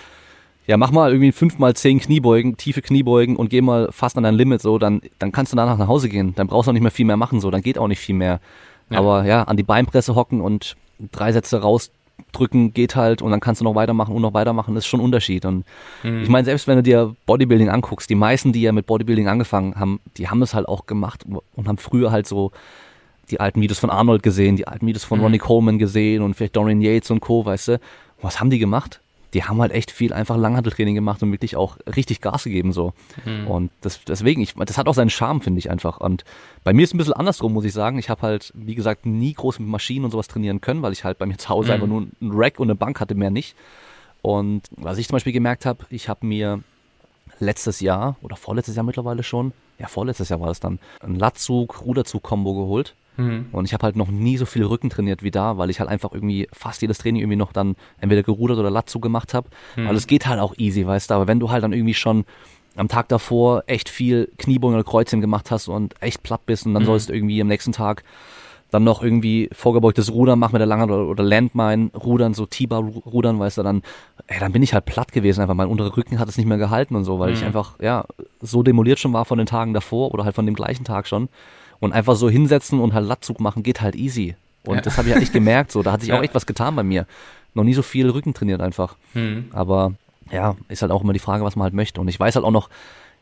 ja, mach mal irgendwie fünf mal zehn Kniebeugen, tiefe Kniebeugen und geh mal fast an dein Limit so, dann, dann kannst du danach nach Hause gehen. Dann brauchst du auch nicht mehr viel mehr machen so, dann geht auch nicht viel mehr. Ja. Aber ja, an die Beinpresse hocken und drei Sätze rausdrücken geht halt und dann kannst du noch weitermachen und noch weitermachen, ist schon ein Unterschied. Und mhm. ich meine, selbst wenn du dir Bodybuilding anguckst, die meisten, die ja mit Bodybuilding angefangen haben, die haben das halt auch gemacht und haben früher halt so die alten Videos von Arnold gesehen, die alten Videos von mhm. Ronnie Coleman gesehen und vielleicht Dorian Yates und Co., weißt du. Was haben die gemacht? Die haben halt echt viel einfach Langhanteltraining gemacht und wirklich auch richtig Gas gegeben so. Mhm. Und das, deswegen, ich, das hat auch seinen Charme, finde ich einfach. Und bei mir ist es ein bisschen andersrum, muss ich sagen. Ich habe halt, wie gesagt, nie groß mit Maschinen und sowas trainieren können, weil ich halt bei mir zu Hause mhm. einfach nur ein Rack und eine Bank hatte, mehr nicht. Und was ich zum Beispiel gemerkt habe, ich habe mir letztes Jahr oder vorletztes Jahr mittlerweile schon, ja vorletztes Jahr war das dann, ein Latzug-Ruderzug-Kombo geholt Mhm. Und ich habe halt noch nie so viel Rücken trainiert wie da, weil ich halt einfach irgendwie fast jedes Training irgendwie noch dann entweder gerudert oder Latzu gemacht habe. Mhm. Weil es geht halt auch easy, weißt du. Aber wenn du halt dann irgendwie schon am Tag davor echt viel Kniebeugen oder Kreuzheben gemacht hast und echt platt bist und dann mhm. sollst du irgendwie am nächsten Tag dann noch irgendwie vorgebeugtes Rudern machen mit der langen oder, oder Landmine rudern, so T-Bar rudern, weißt du, dann, ey, dann bin ich halt platt gewesen, einfach mein unterer Rücken hat es nicht mehr gehalten und so, weil mhm. ich einfach, ja, so demoliert schon war von den Tagen davor oder halt von dem gleichen Tag schon. Und einfach so hinsetzen und halt Latzug machen geht halt easy. Und ja. das habe ich halt echt gemerkt, so. Da hat sich *laughs* ja. auch echt was getan bei mir. Noch nie so viel Rücken trainiert einfach. Mhm. Aber ja, ist halt auch immer die Frage, was man halt möchte. Und ich weiß halt auch noch,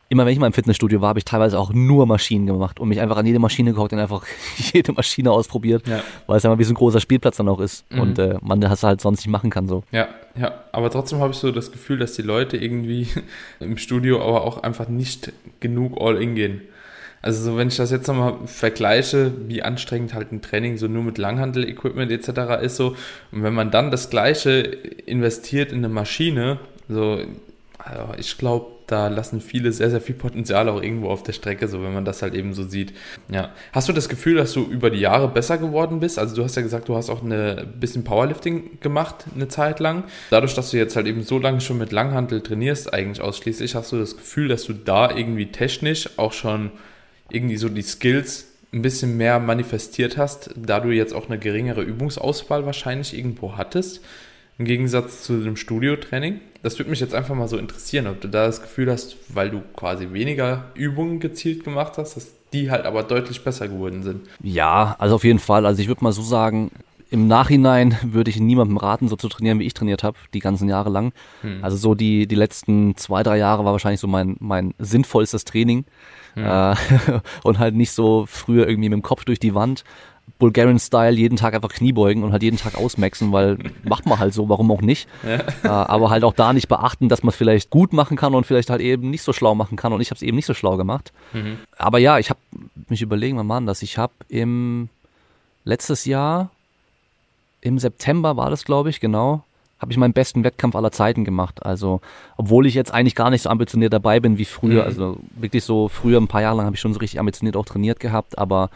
immer wenn ich mal im Fitnessstudio war, habe ich teilweise auch nur Maschinen gemacht und mich einfach an jede Maschine gehockt und einfach *laughs* jede Maschine ausprobiert, ja. weil es einfach wie so ein großer Spielplatz dann auch ist mhm. und äh, man das halt sonst nicht machen kann so. Ja, ja, aber trotzdem habe ich so das Gefühl, dass die Leute irgendwie *laughs* im Studio aber auch einfach nicht genug All-In gehen. Also so, wenn ich das jetzt nochmal vergleiche, wie anstrengend halt ein Training so nur mit Langhandel-Equipment etc. ist so und wenn man dann das gleiche investiert in eine Maschine, so, also ich glaube, da lassen viele sehr, sehr viel Potenzial auch irgendwo auf der Strecke, so wenn man das halt eben so sieht. Ja. Hast du das Gefühl, dass du über die Jahre besser geworden bist? Also du hast ja gesagt, du hast auch ein bisschen Powerlifting gemacht, eine Zeit lang. Dadurch, dass du jetzt halt eben so lange schon mit Langhantel trainierst, eigentlich ausschließlich, hast du das Gefühl, dass du da irgendwie technisch auch schon irgendwie so die Skills ein bisschen mehr manifestiert hast, da du jetzt auch eine geringere Übungsauswahl wahrscheinlich irgendwo hattest? im Gegensatz zu dem Studiotraining. Das würde mich jetzt einfach mal so interessieren, ob du da das Gefühl hast, weil du quasi weniger Übungen gezielt gemacht hast, dass die halt aber deutlich besser geworden sind. Ja, also auf jeden Fall. Also ich würde mal so sagen, im Nachhinein würde ich niemandem raten, so zu trainieren, wie ich trainiert habe, die ganzen Jahre lang. Hm. Also so die, die letzten zwei, drei Jahre war wahrscheinlich so mein, mein sinnvollstes Training. Hm. Äh, *laughs* und halt nicht so früher irgendwie mit dem Kopf durch die Wand, Bulgarian-Style jeden Tag einfach Kniebeugen und halt jeden Tag ausmaxen, weil *laughs* macht man halt so, warum auch nicht. Ja. Äh, aber halt auch da nicht beachten, dass man es vielleicht gut machen kann und vielleicht halt eben nicht so schlau machen kann und ich habe es eben nicht so schlau gemacht. Mhm. Aber ja, ich habe mich überlegen, wann war das? Ich habe im letztes Jahr, im September war das, glaube ich, genau, habe ich meinen besten Wettkampf aller Zeiten gemacht. Also, obwohl ich jetzt eigentlich gar nicht so ambitioniert dabei bin wie früher. Mhm. Also wirklich so früher, ein paar Jahre lang habe ich schon so richtig ambitioniert auch trainiert gehabt, aber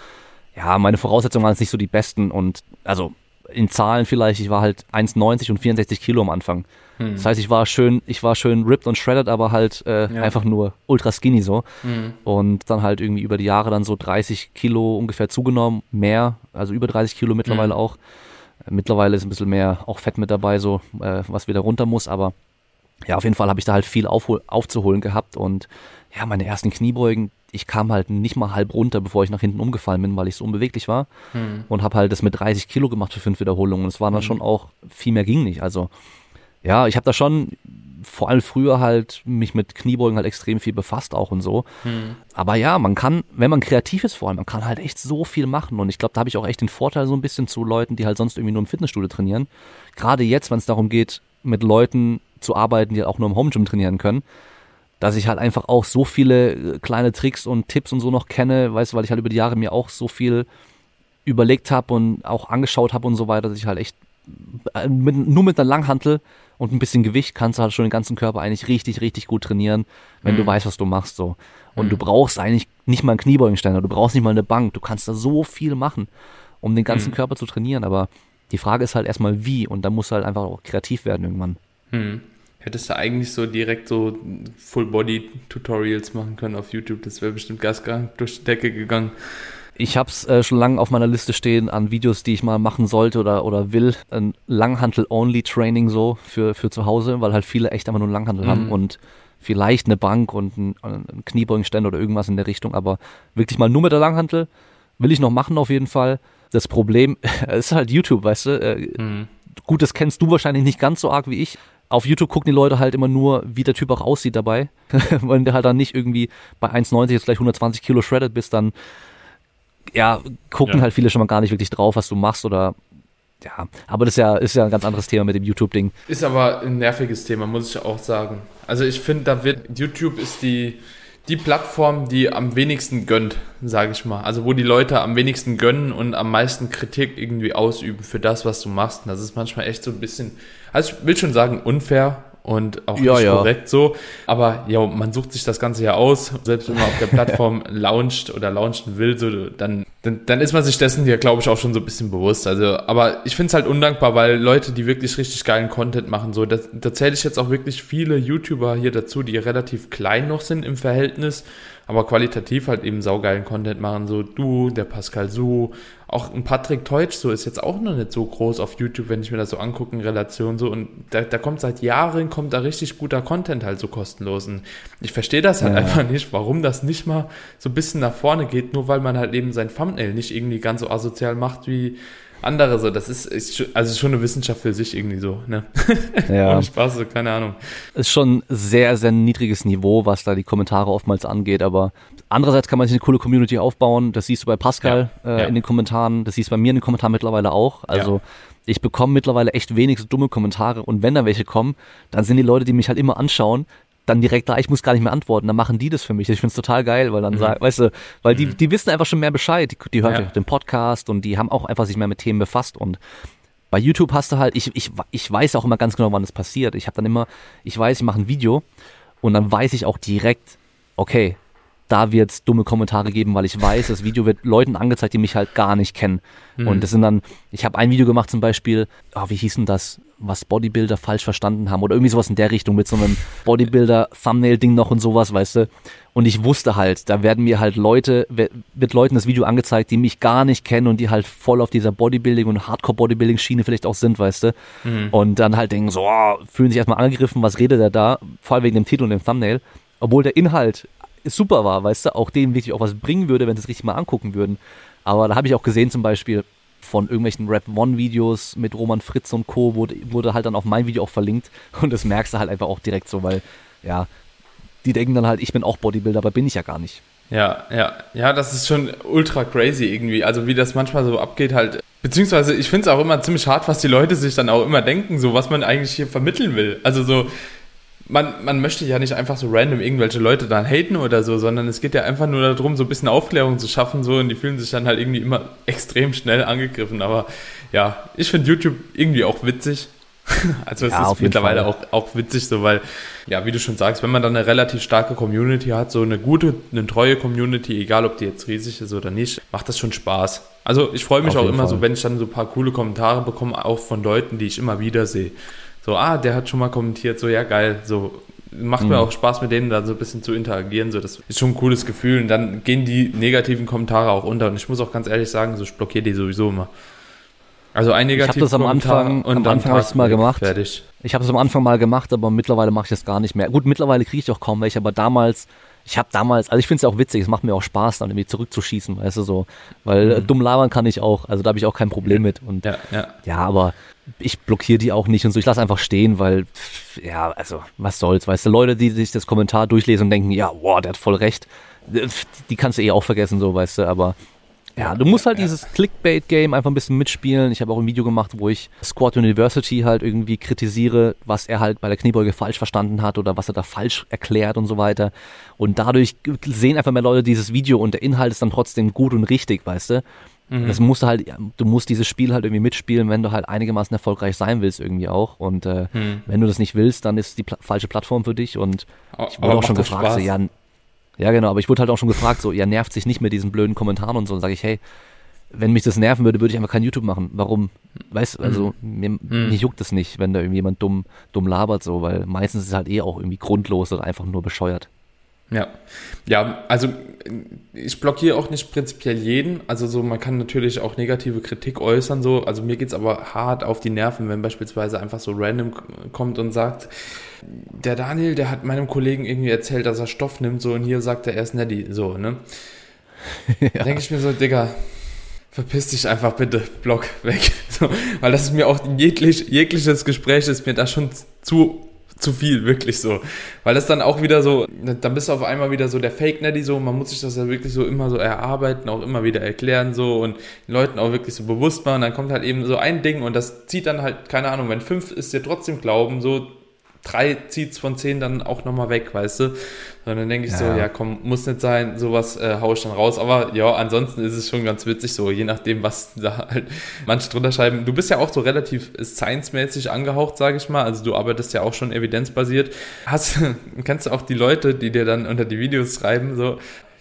ja, meine Voraussetzungen waren jetzt nicht so die besten und also in Zahlen vielleicht, ich war halt 1,90 und 64 Kilo am Anfang. Hm. Das heißt, ich war schön, ich war schön ripped und shredded, aber halt äh, ja. einfach nur ultra skinny so. Hm. Und dann halt irgendwie über die Jahre dann so 30 Kilo ungefähr zugenommen, mehr, also über 30 Kilo mittlerweile hm. auch. Mittlerweile ist ein bisschen mehr auch Fett mit dabei, so äh, was wieder runter muss, aber ja, auf jeden Fall habe ich da halt viel aufzuholen gehabt und ja, meine ersten Kniebeugen, ich kam halt nicht mal halb runter, bevor ich nach hinten umgefallen bin, weil ich so unbeweglich war. Hm. Und habe halt das mit 30 Kilo gemacht für fünf Wiederholungen. Und es war dann hm. schon auch, viel mehr ging nicht. Also ja, ich habe da schon vor allem früher halt mich mit Kniebeugen halt extrem viel befasst auch und so. Hm. Aber ja, man kann, wenn man kreativ ist vor allem, man kann halt echt so viel machen. Und ich glaube, da habe ich auch echt den Vorteil so ein bisschen zu Leuten, die halt sonst irgendwie nur im Fitnessstudio trainieren. Gerade jetzt, wenn es darum geht, mit Leuten zu arbeiten, die halt auch nur im Homegym trainieren können dass ich halt einfach auch so viele äh, kleine Tricks und Tipps und so noch kenne, weißt du, weil ich halt über die Jahre mir auch so viel überlegt habe und auch angeschaut habe und so weiter, dass ich halt echt äh, mit, nur mit einer Langhantel und ein bisschen Gewicht kannst du halt schon den ganzen Körper eigentlich richtig, richtig gut trainieren, wenn mhm. du weißt, was du machst so. Und mhm. du brauchst eigentlich nicht mal einen Kniebeugenständer, du brauchst nicht mal eine Bank, du kannst da so viel machen, um den ganzen mhm. Körper zu trainieren, aber die Frage ist halt erstmal wie und da musst du halt einfach auch kreativ werden irgendwann. Mhm. Hättest du eigentlich so direkt so Full-Body-Tutorials machen können auf YouTube. Das wäre bestimmt gasgang durch die Decke gegangen. Ich habe es äh, schon lange auf meiner Liste stehen an Videos, die ich mal machen sollte oder, oder will. Ein Langhantel-Only-Training so für, für zu Hause, weil halt viele echt einfach nur einen Langhantel mhm. haben und vielleicht eine Bank und ein, ein Kniebeugenständer oder irgendwas in der Richtung, aber wirklich mal nur mit der Langhantel will ich noch machen auf jeden Fall. Das Problem *laughs* ist halt YouTube, weißt du. Äh, mhm. Gut, das kennst du wahrscheinlich nicht ganz so arg wie ich auf YouTube gucken die Leute halt immer nur, wie der Typ auch aussieht dabei. *laughs* Wenn der halt dann nicht irgendwie bei 1,90 jetzt gleich 120 Kilo shredded bist, dann ja, gucken ja. halt viele schon mal gar nicht wirklich drauf, was du machst oder ja, aber das ist ja, ist ja ein ganz anderes Thema mit dem YouTube-Ding. Ist aber ein nerviges Thema, muss ich auch sagen. Also ich finde, da wird, YouTube ist die, die Plattform, die am wenigsten gönnt, sage ich mal. Also wo die Leute am wenigsten gönnen und am meisten Kritik irgendwie ausüben für das, was du machst. Und das ist manchmal echt so ein bisschen also ich will schon sagen, unfair und auch ja, nicht ja. korrekt so. Aber ja, man sucht sich das Ganze ja aus. Selbst wenn man auf der Plattform *laughs* launcht oder launchen will, so, dann, dann, dann ist man sich dessen ja, glaube ich, auch schon so ein bisschen bewusst. Also, aber ich finde es halt undankbar, weil Leute, die wirklich richtig geilen Content machen, so, da, da zähle ich jetzt auch wirklich viele YouTuber hier dazu, die relativ klein noch sind im Verhältnis, aber qualitativ halt eben saugeilen Content machen. So du, der Pascal Su, auch ein Patrick Teutsch so ist jetzt auch noch nicht so groß auf YouTube, wenn ich mir das so angucke in Relation so und da, da kommt seit Jahren kommt da richtig guter Content halt so kostenlos und ich verstehe das halt ja. einfach nicht, warum das nicht mal so ein bisschen nach vorne geht, nur weil man halt eben sein Thumbnail nicht irgendwie ganz so asozial macht wie andere so. Das ist, ist also schon eine Wissenschaft für sich irgendwie so. Ne? *laughs* Ja. Spaß, so, keine Ahnung. Ist schon sehr, sehr niedriges Niveau, was da die Kommentare oftmals angeht, aber andererseits kann man sich eine coole Community aufbauen. Das siehst du bei Pascal ja, äh, ja. in den Kommentaren, das siehst du bei mir in den Kommentaren mittlerweile auch. Also ja. ich bekomme mittlerweile echt wenig so dumme Kommentare und wenn da welche kommen, dann sind die Leute, die mich halt immer anschauen, dann direkt da, ich muss gar nicht mehr antworten, dann machen die das für mich. Ich finde es total geil, weil dann mhm. sagen, weißt du, weil die, mhm. die wissen einfach schon mehr Bescheid, die, die hören ja. den Podcast und die haben auch einfach sich mehr mit Themen befasst und bei YouTube hast du halt, ich, ich, ich weiß auch immer ganz genau, wann es passiert. Ich habe dann immer, ich weiß, ich mache ein Video und dann weiß ich auch direkt, okay, da wird es dumme Kommentare geben, weil ich weiß, das Video wird Leuten angezeigt, die mich halt gar nicht kennen. Mhm. Und das sind dann, ich habe ein Video gemacht zum Beispiel, oh, wie hieß denn das, was Bodybuilder falsch verstanden haben oder irgendwie sowas in der Richtung mit so einem Bodybuilder-Thumbnail-Ding noch und sowas, weißt du. Und ich wusste halt, da werden mir halt Leute, wird Leuten das Video angezeigt, die mich gar nicht kennen und die halt voll auf dieser Bodybuilding- und Hardcore-Bodybuilding-Schiene vielleicht auch sind, weißt du. Mhm. Und dann halt denken so, oh, fühlen sich erstmal angegriffen, was redet er da? Vor allem wegen dem Titel und dem Thumbnail. Obwohl der Inhalt super war, weißt du, auch denen wirklich auch was bringen würde, wenn sie es richtig mal angucken würden. Aber da habe ich auch gesehen zum Beispiel von irgendwelchen Rap One-Videos mit Roman Fritz und Co. Wurde, wurde halt dann auf mein Video auch verlinkt *laughs* und das merkst du halt einfach auch direkt so, weil ja, die denken dann halt, ich bin auch Bodybuilder, aber bin ich ja gar nicht. Ja, ja, ja, das ist schon ultra crazy irgendwie. Also wie das manchmal so abgeht halt. Beziehungsweise ich finde es auch immer ziemlich hart, was die Leute sich dann auch immer denken, so was man eigentlich hier vermitteln will. Also so, man, man möchte ja nicht einfach so random irgendwelche Leute dann haten oder so, sondern es geht ja einfach nur darum, so ein bisschen Aufklärung zu schaffen, so, und die fühlen sich dann halt irgendwie immer extrem schnell angegriffen. Aber ja, ich finde YouTube irgendwie auch witzig. *laughs* Also es ja, ist mittlerweile auch, auch witzig, so weil, ja, wie du schon sagst, wenn man dann eine relativ starke Community hat, so eine gute, eine treue Community, egal ob die jetzt riesig ist oder nicht, macht das schon Spaß. Also ich freue mich Auf auch immer Fall. so, wenn ich dann so ein paar coole Kommentare bekomme, auch von Leuten, die ich immer wieder sehe so, ah, der hat schon mal kommentiert, so, ja, geil, so, macht mhm. mir auch Spaß mit denen da so ein bisschen zu interagieren, so, das ist schon ein cooles Gefühl und dann gehen die negativen Kommentare auch unter und ich muss auch ganz ehrlich sagen, so, ich blockiere die sowieso immer. Also ein negativer Ich habe das am Anfang, und am Anfang habe ich mal gemacht. Fertig. Ich habe es am Anfang mal gemacht, aber mittlerweile mache ich das gar nicht mehr. Gut, mittlerweile kriege ich auch kaum welche, aber damals ich habe damals, also ich finde es ja auch witzig, es macht mir auch Spaß, dann irgendwie zurückzuschießen, weißt du so. Weil mhm. dumm labern kann ich auch, also da habe ich auch kein Problem mit. Und ja, ja. ja, aber ich blockiere die auch nicht und so. Ich lasse einfach stehen, weil, ja, also, was soll's, weißt du, Leute, die sich das Kommentar durchlesen und denken, ja, boah, der hat voll recht, die kannst du eh auch vergessen, so, weißt du, aber ja, du musst halt dieses Clickbait-Game einfach ein bisschen mitspielen. Ich habe auch ein Video gemacht, wo ich Squad University halt irgendwie kritisiere, was er halt bei der Kniebeuge falsch verstanden hat oder was er da falsch erklärt und so weiter. Und dadurch sehen einfach mehr Leute dieses Video und der Inhalt ist dann trotzdem gut und richtig, weißt du? Mhm. Das musst du halt, du musst dieses Spiel halt irgendwie mitspielen, wenn du halt einigermaßen erfolgreich sein willst irgendwie auch. Und äh, mhm. wenn du das nicht willst, dann ist die pla falsche Plattform für dich. Und ich wurde auch schon gefragt, so, ja, ja, genau, aber ich wurde halt auch schon gefragt, so, ihr nervt sich nicht mit diesen blöden Kommentaren und so. Und sage ich, hey, wenn mich das nerven würde, würde ich einfach kein YouTube machen. Warum? Weißt du, also mhm. mir, mhm. mir juckt es nicht, wenn da irgendjemand dumm, dumm labert, so, weil meistens ist es halt eh auch irgendwie grundlos oder einfach nur bescheuert. Ja, ja, also ich blockiere auch nicht prinzipiell jeden. Also so, man kann natürlich auch negative Kritik äußern. So, also mir geht's aber hart auf die Nerven, wenn beispielsweise einfach so random kommt und sagt, der Daniel, der hat meinem Kollegen irgendwie erzählt, dass er Stoff nimmt, so und hier sagt er, er ist Neddy, so, ne? *laughs* ja. Denke ich mir so, Digga, verpiss dich einfach bitte, Block weg. *laughs* So, weil das ist mir auch jeglich, jegliches Gespräch ist mir da schon zu zu viel, wirklich so. Weil das dann auch wieder so, dann bist du auf einmal wieder so der Fake-Netty so, man muss sich das ja wirklich so immer so erarbeiten, auch immer wieder erklären so und den Leuten auch wirklich so bewusst machen. Dann kommt halt eben so ein Ding und das zieht dann halt, keine Ahnung, wenn fünf ist dir trotzdem glauben, so drei zieht's von zehn dann auch nochmal weg, weißt du? dann denke ich ja. so, ja komm, muss nicht sein, sowas äh, hau ich dann raus. Aber ja, ansonsten ist es schon ganz witzig so, je nachdem, was *laughs* da halt manche drunter schreiben. Du bist ja auch so relativ science-mäßig angehaucht, sage ich mal. Also du arbeitest ja auch schon evidenzbasiert. Hast, *laughs* kennst du auch die Leute, die dir dann unter die Videos schreiben, so,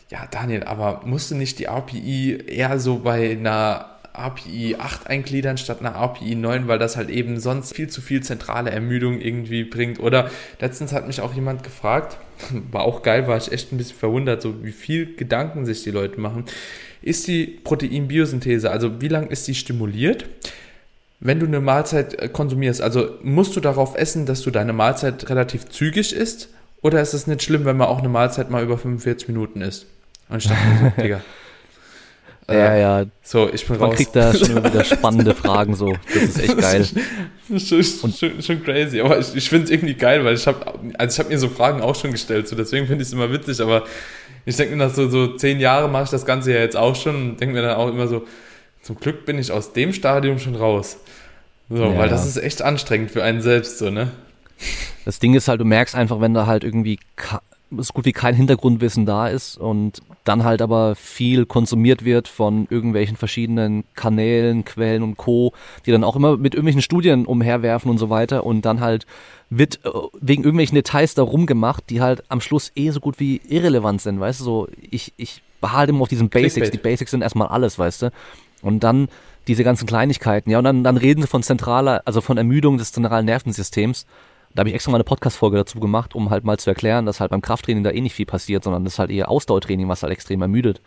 ja Daniel, aber musst du nicht die RPI eher so bei einer API 8 eingliedern statt einer API 9, weil das halt eben sonst viel zu viel zentrale Ermüdung irgendwie bringt. Oder letztens hat mich auch jemand gefragt, *laughs* war auch geil, war ich echt ein bisschen verwundert, so wie viel Gedanken sich die Leute machen. ist die Proteinbiosynthese, also wie lange ist die stimuliert? Wenn du eine Mahlzeit äh, konsumierst, also musst du darauf essen, dass du deine Mahlzeit relativ zügig isst? Oder ist es nicht schlimm, wenn man auch eine Mahlzeit mal über 45 Minuten isst? Und ich dachte mir so, *laughs* Digga, ja, äh, ja. So, ich bin Man raus. kriegt da schon wieder spannende Fragen so. Das ist echt *laughs* geil. schon, schon, schon crazy, aber ich, ich finde es irgendwie geil, weil ich habe also ich habe mir so Fragen auch schon gestellt, so deswegen finde ich es immer witzig, aber ich denke mir nach so, so zehn Jahren mache ich das Ganze ja jetzt auch schon und denke mir dann auch immer so, zum Glück bin ich aus dem Stadium schon raus. So, Ja. weil das ist echt anstrengend für einen selbst, so, ne? Das Ding ist halt, du merkst einfach, wenn da halt irgendwie so gut wie kein Hintergrundwissen da ist und dann halt aber viel konsumiert wird von irgendwelchen verschiedenen Kanälen, Quellen und Co., die dann auch immer mit irgendwelchen Studien umherwerfen und so weiter und dann halt wird äh, wegen irgendwelchen Details da rumgemacht, die halt am Schluss eh so gut wie irrelevant sind, weißt du, so ich, ich behalte immer auf diesen Basics, die Basics sind erstmal alles, weißt du, und dann diese ganzen Kleinigkeiten, ja, und dann, dann reden sie von zentraler, also von Ermüdung des zentralen Nervensystems, da habe ich extra mal eine Podcast-Folge dazu gemacht, um halt mal zu erklären, dass halt beim Krafttraining da eh nicht viel passiert, sondern das ist halt eher Ausdauertraining, was halt extrem ermüdet.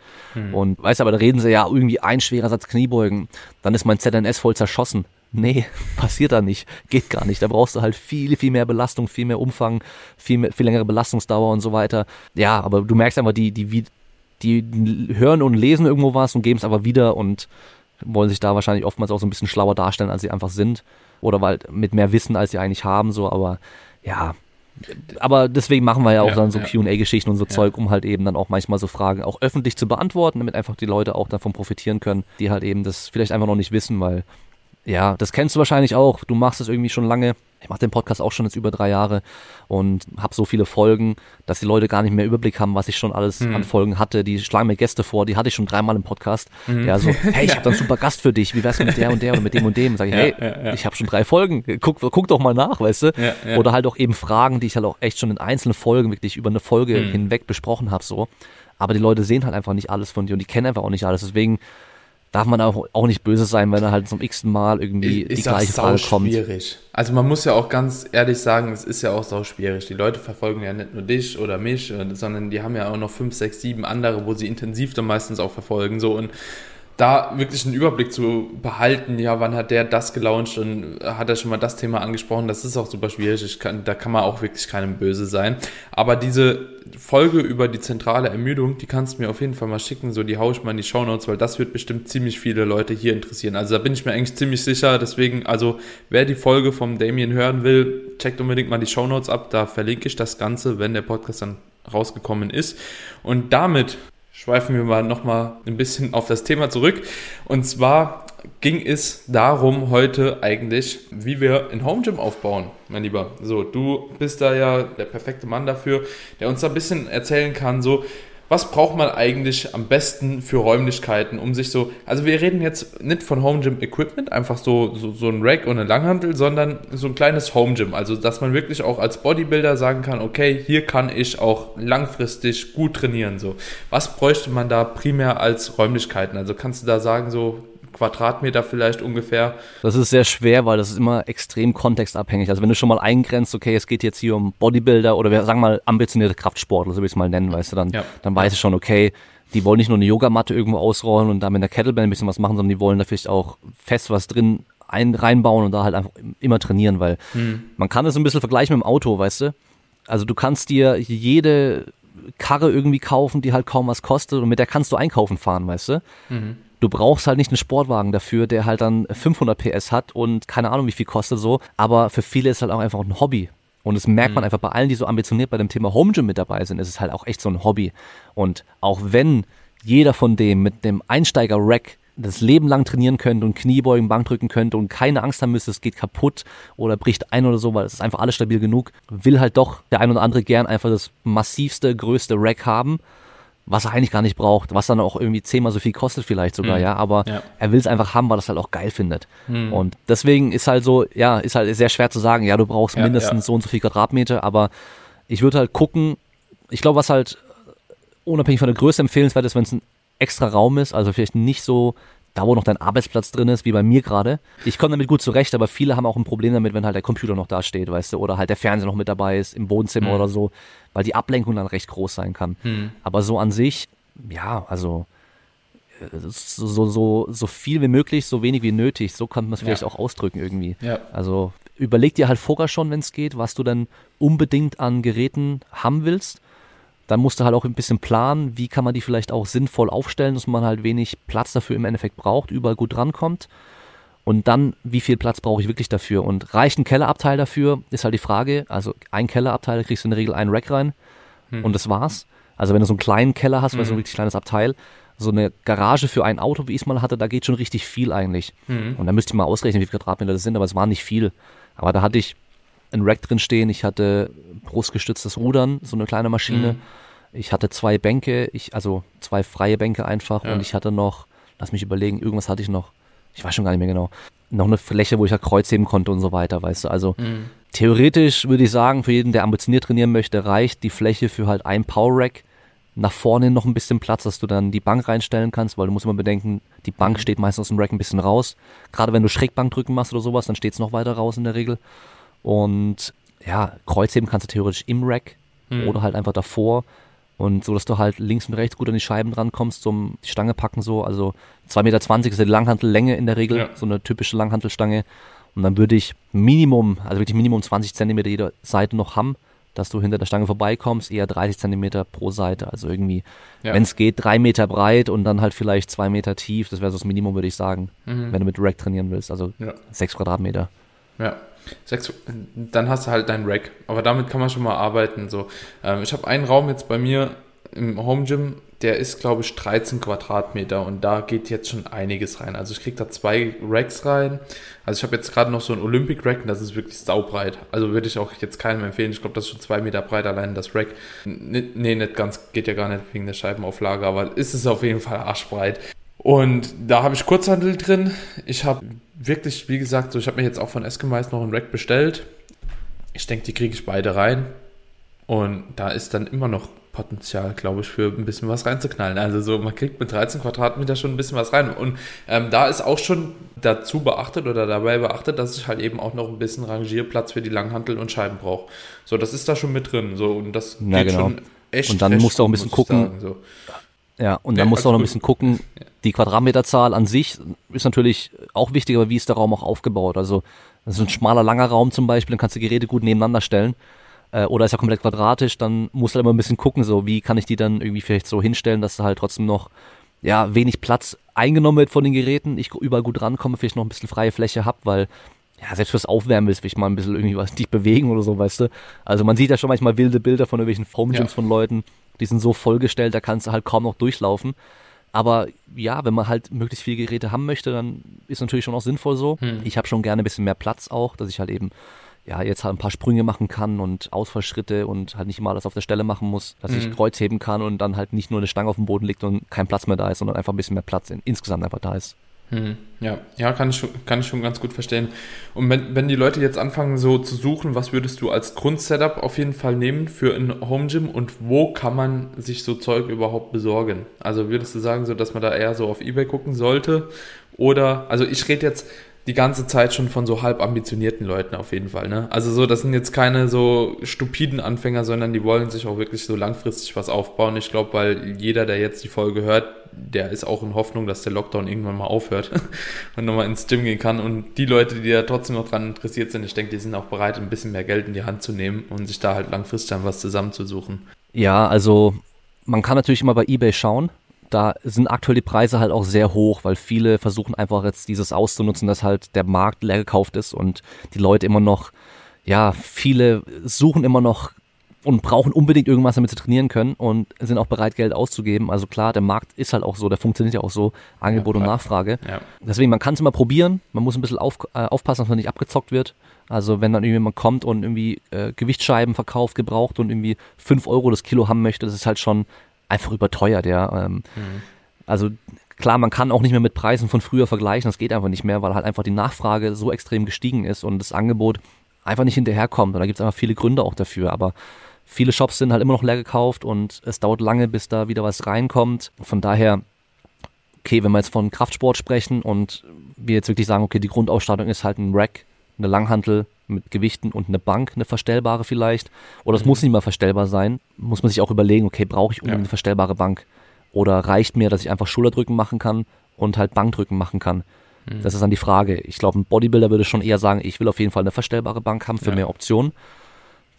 Und weißt du, aber da reden sie ja irgendwie ein schwerer Satz Kniebeugen, dann ist mein ZNS voll zerschossen. Nee, *laughs* passiert da nicht. Geht gar nicht. Da brauchst du halt viel, viel mehr Belastung, viel mehr Umfang, viel, mehr, viel längere Belastungsdauer und so weiter. Ja, aber du merkst einfach, die, die, die, die hören und lesen irgendwo was und geben es aber wieder und wollen sich da wahrscheinlich oftmals auch so ein bisschen schlauer darstellen, als sie einfach sind. Oder weil mit mehr Wissen, als sie eigentlich haben, so, aber ja. Aber deswegen machen wir ja auch Ja, dann so ja. QA-Geschichten und so. Zeug, um halt eben dann auch manchmal so Fragen auch öffentlich zu beantworten, damit einfach die Leute auch davon profitieren können, die halt eben das vielleicht einfach noch nicht wissen, weil ja, das kennst du wahrscheinlich auch. Du machst es irgendwie schon lange. Ich mache den Podcast auch schon jetzt über drei Jahre und habe so viele Folgen, dass die Leute gar nicht mehr Überblick haben, was ich schon alles Mhm. an Folgen hatte. Die schlagen mir Gäste vor, die hatte ich schon dreimal im Podcast. Ja, so, *laughs* hey, ich habe da einen super Gast für dich. Wie wär's mit der und der oder mit dem und dem? Sag ich, Ja, hey, ja, ja. ich habe schon drei Folgen. Guck, guck doch mal nach, weißt du? Ja, ja. Oder halt auch eben Fragen, die ich halt auch echt schon in einzelnen Folgen wirklich über eine Folge Mhm. hinweg besprochen habe, so. Aber die Leute sehen halt einfach nicht alles von dir und die kennen einfach auch nicht alles. Deswegen darf man auch, auch nicht böse sein, wenn er halt zum x Mal irgendwie die sag's gleiche Frage kommt. schwierig. Also man muss ja auch ganz ehrlich sagen, es ist ja auch sau schwierig. Die Leute verfolgen ja nicht nur dich oder mich, sondern die haben ja auch noch fünf, sechs, sieben andere, wo sie intensiv dann meistens auch verfolgen. So und da wirklich einen Überblick zu behalten, ja, wann hat der das gelauncht und hat er schon mal das Thema angesprochen, das ist auch super schwierig. Kann, da kann man auch wirklich keinem böse sein. Aber diese Folge über die zentrale Ermüdung, die kannst du mir auf jeden Fall mal schicken, so die haue ich mal in die Shownotes, weil das wird bestimmt ziemlich viele Leute hier interessieren. Also da bin ich mir eigentlich ziemlich sicher, deswegen, also wer die Folge vom Damien hören will, checkt unbedingt mal die Shownotes ab, da verlinke ich das Ganze, wenn der Podcast dann rausgekommen ist. Und damit schweifen wir mal nochmal ein bisschen auf das Thema zurück. Und zwar ging es darum heute eigentlich, wie wir ein Home Gym aufbauen, mein Lieber. So, du bist da ja der perfekte Mann dafür, der uns da ein bisschen erzählen kann, so, was braucht man eigentlich am besten für Räumlichkeiten, um sich so, also wir reden jetzt nicht von Home Gym Equipment, einfach so, so, so ein Rack und eine Langhantel, sondern so ein kleines Home Gym, also dass man wirklich auch als Bodybuilder sagen kann, okay, hier kann ich auch langfristig gut trainieren, so. Was bräuchte man da primär als Räumlichkeiten? Also kannst du da sagen, so Quadratmeter vielleicht ungefähr? Das ist sehr schwer, weil das ist immer extrem kontextabhängig. Also wenn du schon mal eingrenzt, okay, es geht jetzt hier um Bodybuilder oder wir sagen mal ambitionierte Kraftsportler, so will ich es mal nennen, weißt du, dann, Ja. dann weiß ich schon, okay, die wollen nicht nur eine Yogamatte irgendwo ausrollen und da mit einer Kettlebell ein bisschen was machen, sondern die wollen da vielleicht auch fest was drin ein, reinbauen und da halt einfach immer trainieren, weil man kann es ein bisschen vergleichen mit dem Auto, weißt du? Also du kannst dir jede Karre irgendwie kaufen, die halt kaum was kostet und mit der kannst du einkaufen fahren, weißt du? Du brauchst halt nicht einen Sportwagen dafür, der halt dann 500 PS hat und keine Ahnung, wie viel kostet so. Aber für viele ist halt auch einfach ein Hobby. Und das merkt man einfach bei allen, die so ambitioniert bei dem Thema Home Gym mit dabei sind, ist es halt auch echt so ein Hobby. Und auch wenn jeder von dem mit dem Einsteiger-Rack das Leben lang trainieren könnte und Kniebeugen, Bankdrücken könnte und keine Angst haben müsste, es geht kaputt oder bricht ein oder so, weil es ist einfach alles stabil genug, will halt doch der ein oder andere gern einfach das massivste, größte Rack haben, was er eigentlich gar nicht braucht, was dann auch irgendwie zehnmal so viel kostet vielleicht sogar, ja, aber Ja. er will es einfach haben, weil er es halt auch geil findet. Und deswegen ist halt so, ja, ist halt sehr schwer zu sagen, ja, du brauchst Ja, mindestens ja. so und so viel Quadratmeter, aber ich würde halt gucken, ich glaube, was halt unabhängig von der Größe empfehlenswert ist, wenn es ein extra Raum ist, also vielleicht nicht so da, wo noch dein Arbeitsplatz drin ist, wie bei mir gerade. Ich komme damit gut zurecht, aber viele haben auch ein Problem damit, wenn halt der Computer noch da steht, weißt du, oder halt der Fernseher noch mit dabei ist, im Wohnzimmer Mhm. oder so, weil die Ablenkung dann recht groß sein kann. Mhm. Aber so an sich, ja, also so, so, so viel wie möglich, so wenig wie nötig. So kann man es vielleicht Ja. auch ausdrücken irgendwie. Ja. Also überleg dir halt vorher schon, wenn es geht, was du dann unbedingt an Geräten haben willst. Dann musst du halt auch ein bisschen planen, wie kann man die vielleicht auch sinnvoll aufstellen, dass man halt wenig Platz dafür im Endeffekt braucht, überall gut drankommt. Und dann, wie viel Platz brauche ich wirklich dafür? Und reicht ein Kellerabteil dafür, ist halt die Frage. Also ein Kellerabteil, da kriegst du in der Regel einen Rack rein und das war's. Also wenn du so einen kleinen Keller hast, weil so ein richtig kleines Abteil, so eine Garage für ein Auto, wie ich es mal hatte, da geht schon richtig viel eigentlich. Und da müsste ich mal ausrechnen, wie viele Quadratmeter das sind, aber es war nicht viel. Aber da hatte ich ein Rack drin stehen, ich hatte brustgestütztes Rudern, so eine kleine Maschine. Ich hatte zwei Bänke, ich, also zwei freie Bänke einfach Ja. und ich hatte noch, lass mich überlegen, irgendwas hatte ich noch. Ich weiß schon gar nicht mehr genau. Noch eine Fläche, wo ich halt Kreuz heben konnte und so weiter, weißt du. Also theoretisch würde ich sagen, für jeden, der ambitioniert trainieren möchte, reicht die Fläche für halt ein Power Rack. Nach vorne noch ein bisschen Platz, dass du dann die Bank reinstellen kannst, weil du musst immer bedenken, die Bank steht meistens aus dem Rack ein bisschen raus. Gerade wenn du Schrägbankdrücken machst oder sowas, dann steht es noch weiter raus in der Regel. Und ja, Kreuzheben kannst du theoretisch im Rack oder halt einfach davor. Und so, dass du halt links und rechts gut an die Scheiben drankommst, zum die Stange packen so. Also 2,20 Meter ist die Langhantellänge in der Regel, Ja. so eine typische Langhantelstange. Und dann würde ich Minimum, also wirklich Minimum 20 Zentimeter jeder Seite noch haben, dass du hinter der Stange vorbeikommst, eher 30 Zentimeter pro Seite. Also irgendwie, Ja. wenn es geht, drei Meter breit und dann halt vielleicht zwei Meter tief. Das wäre so das Minimum, würde ich sagen, Mhm. wenn du mit Rack trainieren willst. Also Ja. sechs Quadratmeter. Ja. Sechs, dann hast du halt dein Rack. Aber damit kann man schon mal arbeiten. So. Ähm, ich habe einen Raum jetzt bei mir im Home Gym, der ist, glaube ich, 13 Quadratmeter und da geht jetzt schon einiges rein. Also ich kriege da zwei Racks rein. Also ich habe jetzt gerade noch so ein Olympic Rack und das ist wirklich saubreit. Also würde ich auch jetzt keinem empfehlen. Ich glaube, das ist schon zwei Meter breit allein das Rack. Nee, nicht ganz, geht ja gar nicht wegen der Scheibenauflage, aber ist es auf jeden Fall arschbreit. Und da habe ich Kurzhandel drin. Ich habe wirklich, wie gesagt, so ich habe mir jetzt auch von Eskimais noch ein Rack bestellt. Ich denke, die kriege ich beide rein. Und da ist dann immer noch Potenzial, glaube ich, für ein bisschen was reinzuknallen. Also so, man kriegt mit 13 Quadratmeter schon ein bisschen was rein. Und ähm, da ist auch schon dazu beachtet oder dabei beachtet, dass ich halt eben auch noch ein bisschen Rangierplatz für die Langhantel und Scheiben brauche. So, das ist da schon mit drin. So, und das Ja, genau. schon echt. Und dann musst du auch ein bisschen gucken. sagen, so. Ja, und Ja, dann musst du auch noch ein bisschen gucken, die Quadratmeterzahl an sich ist natürlich auch wichtig, aber wie ist der Raum auch aufgebaut? Also, das ist ein schmaler, langer Raum zum Beispiel, dann kannst du Geräte gut nebeneinander stellen. Äh, oder ist ja komplett quadratisch, dann musst du halt immer ein bisschen gucken, so wie kann ich die dann irgendwie vielleicht so hinstellen, dass da halt trotzdem noch ja, wenig Platz eingenommen wird von den Geräten, ich überall gut rankomme, vielleicht noch ein bisschen freie Fläche hab, weil ja, selbst fürs Aufwärmen willst, will ich mal ein bisschen irgendwie was dich bewegen oder so, weißt du. Also man sieht ja schon manchmal wilde Bilder von irgendwelchen Gyms Ja. von Leuten, die sind so vollgestellt, da kannst du halt kaum noch durchlaufen. Aber ja, wenn man halt möglichst viele Geräte haben möchte, dann ist natürlich schon auch sinnvoll so. Hm. Ich habe schon gerne ein bisschen mehr Platz auch, dass ich halt eben ja jetzt halt ein paar Sprünge machen kann und Ausfallschritte und halt nicht immer alles auf der Stelle machen muss, dass ich Mhm. Kreuz heben kann und dann halt nicht nur eine Stange auf dem Boden liegt und kein Platz mehr da ist, sondern einfach ein bisschen mehr Platz in, insgesamt einfach da ist. Hm, Ja, ja, kann ich, schon, kann ich schon ganz gut verstehen. Und wenn, wenn die Leute jetzt anfangen so zu suchen, was würdest du als Grundsetup auf jeden Fall nehmen für ein Home Gym und wo kann man sich so Zeug überhaupt besorgen? Also würdest du sagen, so dass man da eher so auf Ebay gucken sollte? Oder, also ich rede jetzt die ganze Zeit schon von so halb ambitionierten Leuten auf jeden Fall, ne? Also so, das sind jetzt keine so stupiden Anfänger, sondern die wollen sich auch wirklich so langfristig was aufbauen. Ich glaube, weil jeder, der jetzt die Folge hört, der ist auch in Hoffnung, dass der Lockdown irgendwann mal aufhört *laughs* und nochmal ins Gym gehen kann. Und die Leute, die da trotzdem noch dran interessiert sind, ich denke, die sind auch bereit, ein bisschen mehr Geld in die Hand zu nehmen und sich da halt langfristig dann was zusammenzusuchen. Ja, also man kann natürlich immer bei eBay schauen. Da sind aktuell die Preise halt auch sehr hoch, weil viele versuchen einfach jetzt dieses auszunutzen, dass halt der Markt leer gekauft ist und die Leute immer noch, ja, viele suchen immer noch und brauchen unbedingt irgendwas, damit sie trainieren können und sind auch bereit, Geld auszugeben. Also klar, der Markt ist halt auch so, der funktioniert ja auch so, Angebot und klar. Nachfrage. Ja. Deswegen, man kann es immer probieren. Man muss ein bisschen auf, äh, aufpassen, dass man nicht abgezockt wird. Also wenn dann irgendjemand kommt und irgendwie äh, Gewichtsscheiben verkauft, gebraucht und irgendwie 5 Euro das Kilo haben möchte, das ist halt schon einfach überteuert, ja. Ähm, Also klar, man kann auch nicht mehr mit Preisen von früher vergleichen, das geht einfach nicht mehr, weil halt einfach die Nachfrage so extrem gestiegen ist und das Angebot einfach nicht hinterherkommt. Und da gibt es einfach viele Gründe auch dafür. Aber viele Shops sind halt immer noch leer gekauft und es dauert lange, bis da wieder was reinkommt. Von daher okay, wenn wir jetzt von Kraftsport sprechen und wir jetzt wirklich sagen, okay, die Grundausstattung ist halt ein Rack, eine Langhantel mit Gewichten und eine Bank, eine verstellbare vielleicht. Oder es muss nicht mal verstellbar sein. Muss man sich auch überlegen, okay, brauche ich unbedingt Ja. eine verstellbare Bank? oder reicht mir, dass ich einfach Schulterdrücken machen kann und halt Bankdrücken machen kann. Mhm. Das ist dann die Frage. Ich glaube, ein Bodybuilder würde schon eher sagen, ich will auf jeden Fall eine verstellbare Bank haben für ja. mehr Optionen.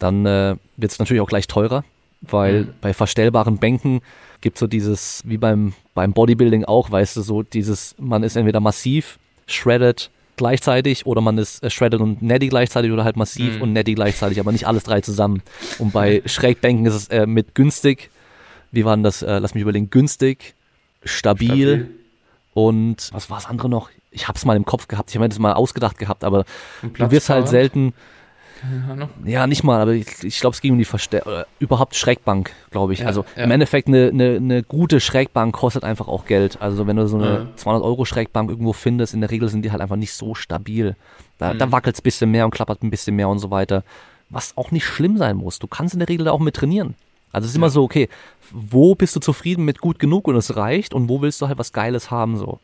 Dann äh, wird es natürlich auch gleich teurer, weil mhm. bei verstellbaren Bänken gibt es so dieses, wie beim, beim Bodybuilding auch, weißt du, so dieses, man ist entweder massiv, shredded, gleichzeitig oder man ist äh, shredded und netty gleichzeitig oder halt massiv mhm. und netty gleichzeitig, aber nicht alles drei zusammen. Und bei *laughs* Schrägbänken ist es äh, mit günstig, wie waren das, äh, lass mich überlegen, günstig, stabil, stabil. und was war das andere noch? Ich hab's mal im Kopf gehabt, ich habe mir das mal ausgedacht gehabt, aber du wirst halt selten, ja, nicht mal, aber ich, ich glaube, es ging um die Verstärkung, überhaupt Schrägbank, glaube ich. Ja, also ja. im Endeffekt eine, eine, eine gute Schrägbank kostet einfach auch Geld. Also wenn du so eine ja. 200 Euro Schrägbank irgendwo findest, in der Regel sind die halt einfach nicht so stabil. Da, mhm. da wackelt es ein bisschen mehr und klappert ein bisschen mehr und so weiter. Was auch nicht schlimm sein muss. Du kannst in der Regel da auch mit trainieren. Also es ist immer so, okay, wo bist du zufrieden mit gut genug und es reicht und wo willst du halt was Geiles haben so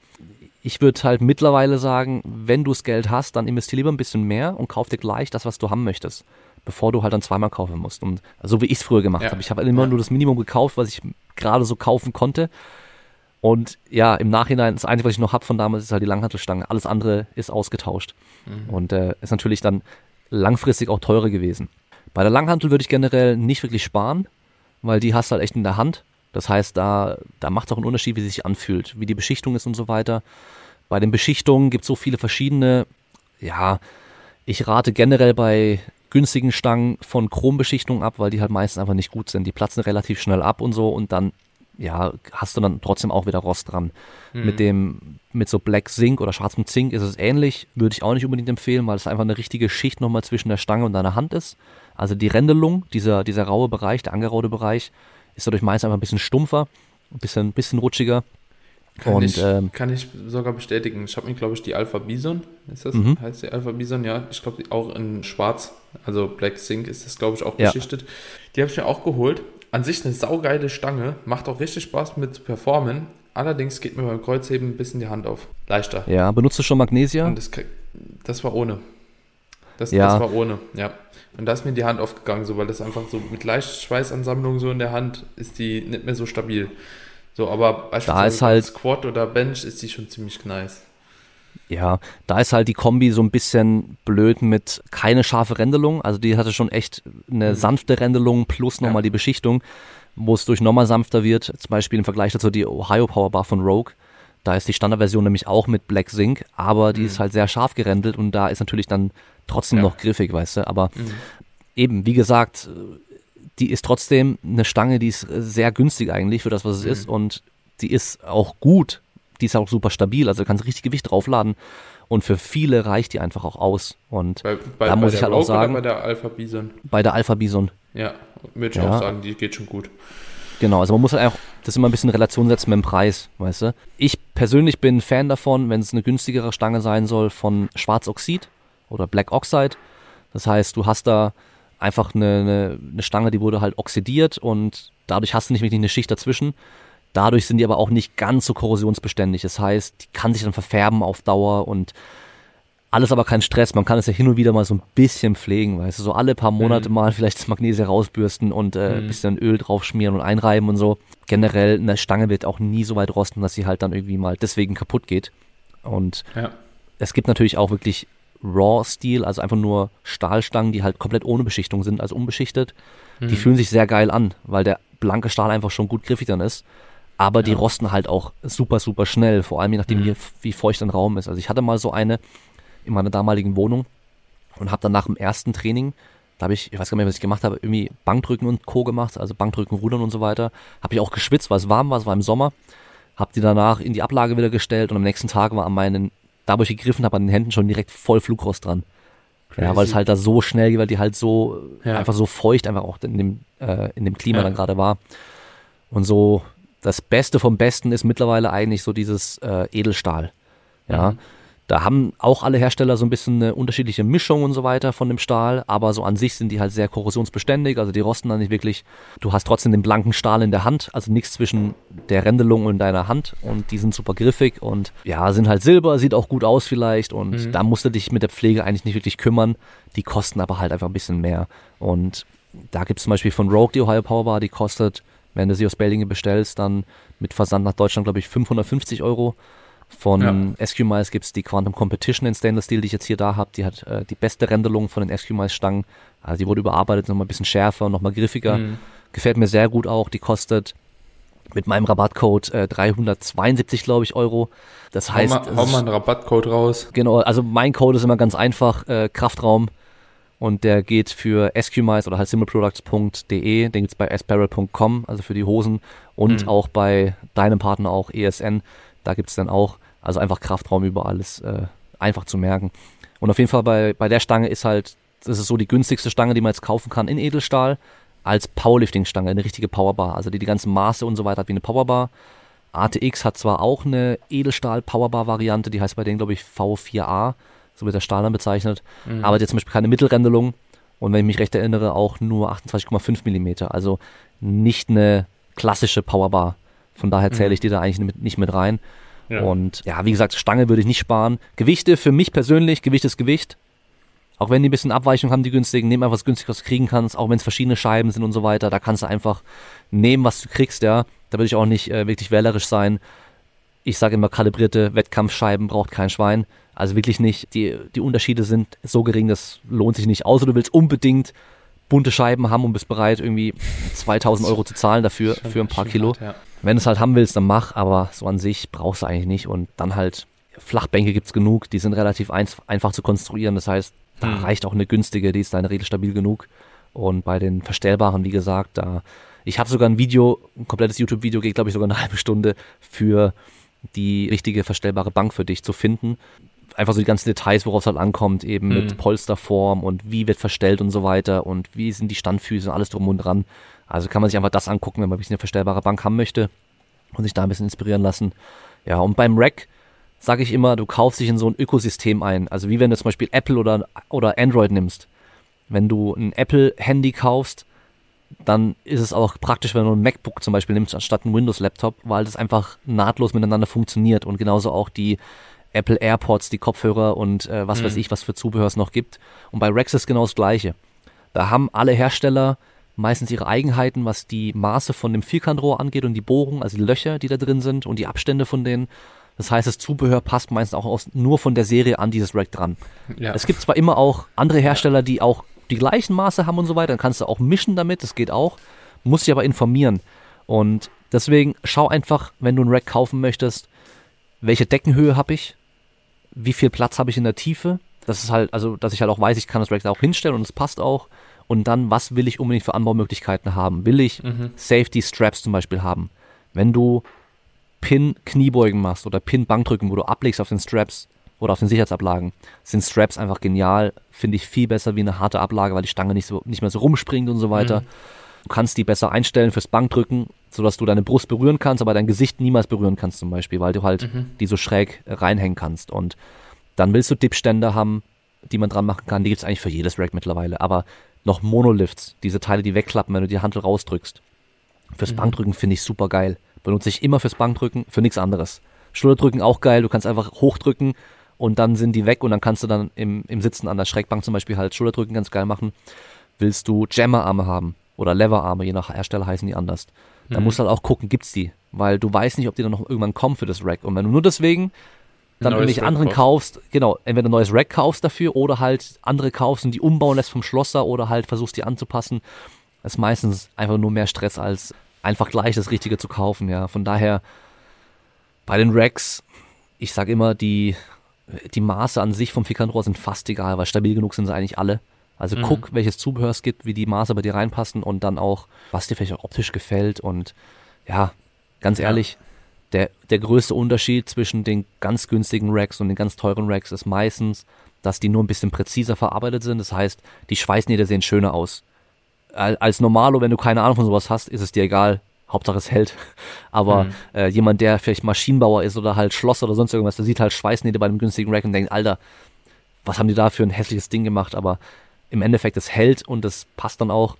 ich würde halt mittlerweile sagen, wenn du das Geld hast, dann investier lieber ein bisschen mehr und kauf dir gleich das, was du haben möchtest, bevor du halt dann zweimal kaufen musst. Und so wie ich es früher gemacht ja. habe. Ich habe halt immer ja. nur das Minimum gekauft, was ich gerade so kaufen konnte. Und ja, im Nachhinein, das Einzige, was ich noch habe von damals, ist halt die Langhantelstange. Alles andere ist ausgetauscht. Mhm. Und äh, ist natürlich dann langfristig auch teurer gewesen. Bei der Langhantel würde ich generell nicht wirklich sparen, weil die hast du halt echt in der Hand. Das heißt, da, da macht es auch einen Unterschied, wie sie sich anfühlt, wie die Beschichtung ist und so weiter. Bei den Beschichtungen gibt es so viele verschiedene, ja, ich rate generell bei günstigen Stangen von Chrombeschichtung ab, weil die halt meistens einfach nicht gut sind. Die platzen relativ schnell ab und so und dann, ja, hast du dann trotzdem auch wieder Rost dran. Mhm. Mit dem, mit so Black Zinc oder schwarzem Zink ist es ähnlich, würde ich auch nicht unbedingt empfehlen, weil es einfach eine richtige Schicht nochmal zwischen der Stange und deiner Hand ist. Also die Rändelung, dieser, dieser raue Bereich, der angeraute Bereich, ist dadurch meist einfach ein bisschen stumpfer, ein bisschen, bisschen rutschiger. Kann, und, ich, ähm, kann ich sogar bestätigen. Ich habe mir, glaube ich, die Alpha Bison, ist das? Mhm. Heißt die Alpha Bison? Ja, ich glaube auch in schwarz, also Black Zinc ist das, glaube ich, auch beschichtet. Ja. Die habe ich mir auch geholt. An sich eine saugeile Stange, macht auch richtig Spaß mit zu performen. Allerdings geht mir beim Kreuzheben ein bisschen die Hand auf. Leichter. Ja, benutzt du schon Magnesia? Und das, das war ohne. Das, ja. das war ohne, ja. Und da ist mir die Hand aufgegangen, so, weil das einfach so mit leicht Schweißansammlung so in der Hand ist die nicht mehr so stabil. So, aber beispielsweise da ist halt, Squat oder Bench ist die schon ziemlich nice. Ja, da ist halt die Kombi so ein bisschen blöd mit keine scharfe Rändelung. Also die hatte schon echt eine mhm. sanfte Rändelung plus nochmal ja. die Beschichtung, wo es durch nochmal sanfter wird. Zum Beispiel im Vergleich dazu die Ohio Power Bar von Rogue. Da ist die Standardversion nämlich auch mit Black Zinc, aber die mhm. ist halt sehr scharf gerändelt und da ist natürlich dann trotzdem ja. noch griffig, weißt du. Aber mhm. eben, wie gesagt, die ist trotzdem eine Stange, die ist sehr günstig eigentlich für das, was es mhm. ist. Und die ist auch gut. Die ist auch super stabil. Also du kannst richtig Gewicht draufladen. Und für viele reicht die einfach auch aus. Und bei, bei, da muss ich halt Rogue auch sagen. bei der Alpha Bison? Bei der Alpha Bison. Ja, würde ich ja. auch sagen, die geht schon gut. Genau, also man muss halt auch das immer ein bisschen in Relation setzen mit dem Preis, weißt du. Ich persönlich bin Fan davon, wenn es eine günstigere Stange sein soll, von Schwarzoxid oder Black Oxide. Das heißt, du hast da einfach eine, eine, eine Stange, die wurde halt oxidiert und dadurch hast du nicht wirklich eine Schicht dazwischen. Dadurch sind die aber auch nicht ganz so korrosionsbeständig. Das heißt, die kann sich dann verfärben auf Dauer und alles aber kein Stress. Man kann es ja hin und wieder mal so ein bisschen pflegen, weißt du, so alle paar Monate mhm. mal vielleicht das Magnesium rausbürsten und äh, ein mhm. bisschen Öl drauf schmieren und einreiben und so. Generell eine Stange wird auch nie so weit rosten, dass sie halt dann irgendwie mal deswegen kaputt geht. Und ja. es gibt natürlich auch wirklich Raw-Stil, also einfach nur Stahlstangen, die halt komplett ohne Beschichtung sind, also unbeschichtet. Mhm. Die fühlen sich sehr geil an, weil der blanke Stahl einfach schon gut griffig dann ist. Aber ja. die rosten halt auch super, super schnell, vor allem je nachdem, mhm. wie, wie feucht ein Raum ist. Also ich hatte mal so eine in meiner damaligen Wohnung und habe dann nach dem ersten Training, da habe ich, ich weiß gar nicht mehr, was ich gemacht habe, irgendwie Bankdrücken und Co. gemacht, also Bankdrücken, Rudern und so weiter. Habe ich auch geschwitzt, weil es warm war, es war im Sommer. Habe die danach in die Ablage wieder gestellt und am nächsten Tag war an meinen da wo ich gegriffen habe, an den Händen schon direkt voll Flugrost dran. Crazy. Ja, weil es halt da so schnell geht, weil die halt so ja. einfach so feucht einfach auch in dem, äh, in dem Klima ja. dann gerade war. Und so das Beste vom Besten ist mittlerweile eigentlich so dieses äh, Edelstahl. Ja. Mhm. Da haben auch alle Hersteller so ein bisschen eine unterschiedliche Mischung und so weiter von dem Stahl, aber so an sich sind die halt sehr korrosionsbeständig, also die rosten dann nicht wirklich. Du hast trotzdem den blanken Stahl in der Hand, also nichts zwischen der Rändelung und deiner Hand und die sind super griffig und ja, sind halt Silber, sieht auch gut aus vielleicht und mhm. da musst du dich mit der Pflege eigentlich nicht wirklich kümmern. Die kosten aber halt einfach ein bisschen mehr und da gibt es zum Beispiel von Rogue die Ohio Powerbar, die kostet Wenn du sie aus Belgien bestellst, dann mit Versand nach Deutschland, glaube ich, 550 Euro. Von ja. SQ-Miles gibt es die Quantum Competition in Stainless Steel, die ich jetzt hier da habe. Die hat äh, die beste Rendelung von den SQ-Miles-Stangen. Also die wurde überarbeitet, nochmal ein bisschen schärfer, nochmal griffiger. Mhm. Gefällt mir sehr gut auch. Die kostet mit meinem Rabattcode äh, 372, glaube ich, Euro. Das heißt. Hau mal, hau mal einen Rabattcode raus. Genau, also mein Code ist immer ganz einfach, äh, Kraftraum. Und der geht für SQMice oder halt simpleproducts.de, den gibt's bei asparel.com, also für die Hosen. Und mhm. auch bei deinem Partner auch ESN. Da gibt's dann auch, also einfach Kraftraum über alles äh, einfach zu merken. Und auf jeden Fall bei, bei der Stange ist halt, das ist so die günstigste Stange, die man jetzt kaufen kann in Edelstahl als Powerlifting-Stange, eine richtige Powerbar, also die die ganzen Maße und so weiter hat wie eine Powerbar. ATX hat zwar auch eine Edelstahl-Powerbar-Variante, die heißt bei denen, glaube ich, V4A, so wird der Stahl dann bezeichnet, mhm. aber die hat zum Beispiel keine Mittelrändelung und wenn ich mich recht erinnere, auch nur 28,5 mm, also nicht eine klassische Powerbar. Von daher zähle mhm. ich die da eigentlich nicht mit rein. Ja. Und ja, wie gesagt, Stange würde ich nicht sparen. Gewichte für mich persönlich, Gewicht ist Gewicht. Auch wenn die ein bisschen Abweichung haben, die günstigen, nehmen einfach was günstiges, was du kriegen kannst, auch wenn es verschiedene Scheiben sind und so weiter, da kannst du einfach nehmen, was du kriegst, ja. Da würde ich auch nicht äh, wirklich wählerisch sein. Ich sage immer, kalibrierte Wettkampfscheiben braucht kein Schwein. Also wirklich nicht. Die, die Unterschiede sind so gering, das lohnt sich nicht. Außer du willst unbedingt bunte Scheiben haben und bist bereit, irgendwie 2000 Euro zu zahlen dafür, für ein paar Kilo. Ja. Wenn du es halt haben willst, dann mach, aber so an sich brauchst du eigentlich nicht. Und dann halt, Flachbänke gibt's genug, die sind relativ ein, einfach zu konstruieren. Das heißt, da mhm. reicht auch eine günstige, die ist dann regelstabil genug. Und bei den verstellbaren, wie gesagt, da ich habe sogar ein Video, ein komplettes YouTube-Video geht, glaube ich, sogar eine *laughs* halbe Stunde für die richtige verstellbare Bank für dich zu finden. Einfach so die ganzen Details, worauf es halt ankommt, eben mhm. mit Polsterform und wie wird verstellt und so weiter und wie sind die Standfüße und alles drum und dran. Also kann man sich einfach das angucken, wenn man ein bisschen eine verstellbare Bank haben möchte und sich da ein bisschen inspirieren lassen. Ja, und beim Rack sage ich immer, du kaufst dich in so ein Ökosystem ein. Also wie wenn du zum Beispiel Apple oder, oder Android nimmst. Wenn du ein Apple-Handy kaufst, dann ist es auch praktisch, wenn du ein MacBook zum Beispiel nimmst, anstatt ein Windows-Laptop, weil das einfach nahtlos miteinander funktioniert und genauso auch die Apple AirPods, die Kopfhörer und äh, was mhm. weiß ich, was für Zubehör es noch gibt. Und bei Rex ist genau das Gleiche. Da haben alle Hersteller meistens ihre Eigenheiten, was die Maße von dem Vierkantrohr angeht und die Bohrung, also die Löcher, die da drin sind und die Abstände von denen. Das heißt, das Zubehör passt meistens auch aus, nur von der Serie an dieses Rack dran. Ja. Es gibt zwar immer auch andere Hersteller, die auch die gleichen Maße haben und so weiter, dann kannst du auch mischen damit, das geht auch, musst dich aber informieren. Und deswegen schau einfach, wenn du ein Rack kaufen möchtest, welche Deckenhöhe habe ich, wie viel Platz habe ich in der Tiefe, das ist halt, also, dass ich halt auch weiß, ich kann das Rack da auch hinstellen und es passt auch. Und dann, was will ich unbedingt für Anbaumöglichkeiten haben? Will ich mhm. Safety Straps zum Beispiel haben? Wenn du Pin-Kniebeugen machst oder Pin-Bankdrücken, wo du ablegst auf den Straps oder auf den Sicherheitsablagen, sind Straps einfach genial. Finde ich viel besser wie eine harte Ablage, weil die Stange nicht, so, nicht mehr so rumspringt und so weiter. Mhm. Du kannst die besser einstellen fürs Bankdrücken, sodass du deine Brust berühren kannst, aber dein Gesicht niemals berühren kannst zum Beispiel, weil du halt mhm. die so schräg reinhängen kannst. Und dann willst du Dipständer haben, die man dran machen kann. Die gibt es eigentlich für jedes Rack mittlerweile. Aber noch Monolifts, diese Teile, die wegklappen, wenn du die Handel rausdrückst. Fürs mhm. Bankdrücken finde ich super geil. Benutze ich immer fürs Bankdrücken, für nichts anderes. Schulterdrücken auch geil, du kannst einfach hochdrücken und dann sind die weg und dann kannst du dann im, im Sitzen an der Schrägbank zum Beispiel halt Schulterdrücken ganz geil machen. Willst du Jammerarme haben oder Leverarme, je nach Hersteller heißen die anders. Dann mhm. musst du halt auch gucken, gibt's die. Weil du weißt nicht, ob die dann noch irgendwann kommen für das Rack. Und wenn du nur deswegen dann neues irgendwelche anderen kaufst, genau, entweder ein neues Rack kaufst dafür oder halt andere kaufst und die umbauen lässt vom Schlosser oder halt versuchst die anzupassen, ist meistens einfach nur mehr Stress als einfach gleich das Richtige zu kaufen, ja. Von daher bei den Racks, ich sage immer, die, die Maße an sich vom Fikanrohr sind fast egal, weil stabil genug sind sie eigentlich alle. Also mhm. guck, welches Zubehör es gibt, wie die Maße bei dir reinpassen und dann auch, was dir vielleicht auch optisch gefällt und ja, ganz ehrlich, ja. Der, der größte Unterschied zwischen den ganz günstigen Racks und den ganz teuren Racks ist meistens, dass die nur ein bisschen präziser verarbeitet sind. Das heißt, die Schweißnähte sehen schöner aus als Normalo, wenn du keine Ahnung von sowas hast, ist es dir egal. Hauptsache es hält. *laughs* Aber mhm. äh, jemand, der vielleicht Maschinenbauer ist oder halt Schloss oder sonst irgendwas, der sieht halt Schweißnähte bei einem günstigen Rack und denkt, Alter, was haben die da für ein hässliches Ding gemacht? Aber im Endeffekt, es hält und es passt dann auch.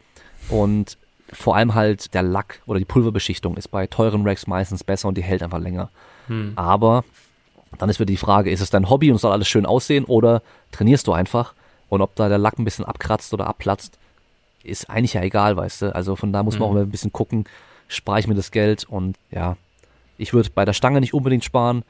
Und vor allem halt der Lack oder die Pulverbeschichtung ist bei teuren Racks meistens besser und die hält einfach länger. Mhm. Aber dann ist wieder die Frage, ist es dein Hobby und soll alles schön aussehen oder trainierst du einfach? Und ob da der Lack ein bisschen abkratzt oder abplatzt, ist eigentlich ja egal, weißt du. Also von da muss man mhm. auch mal ein bisschen gucken, spare ich mir das Geld und ja, ich würde bei der Stange nicht unbedingt sparen.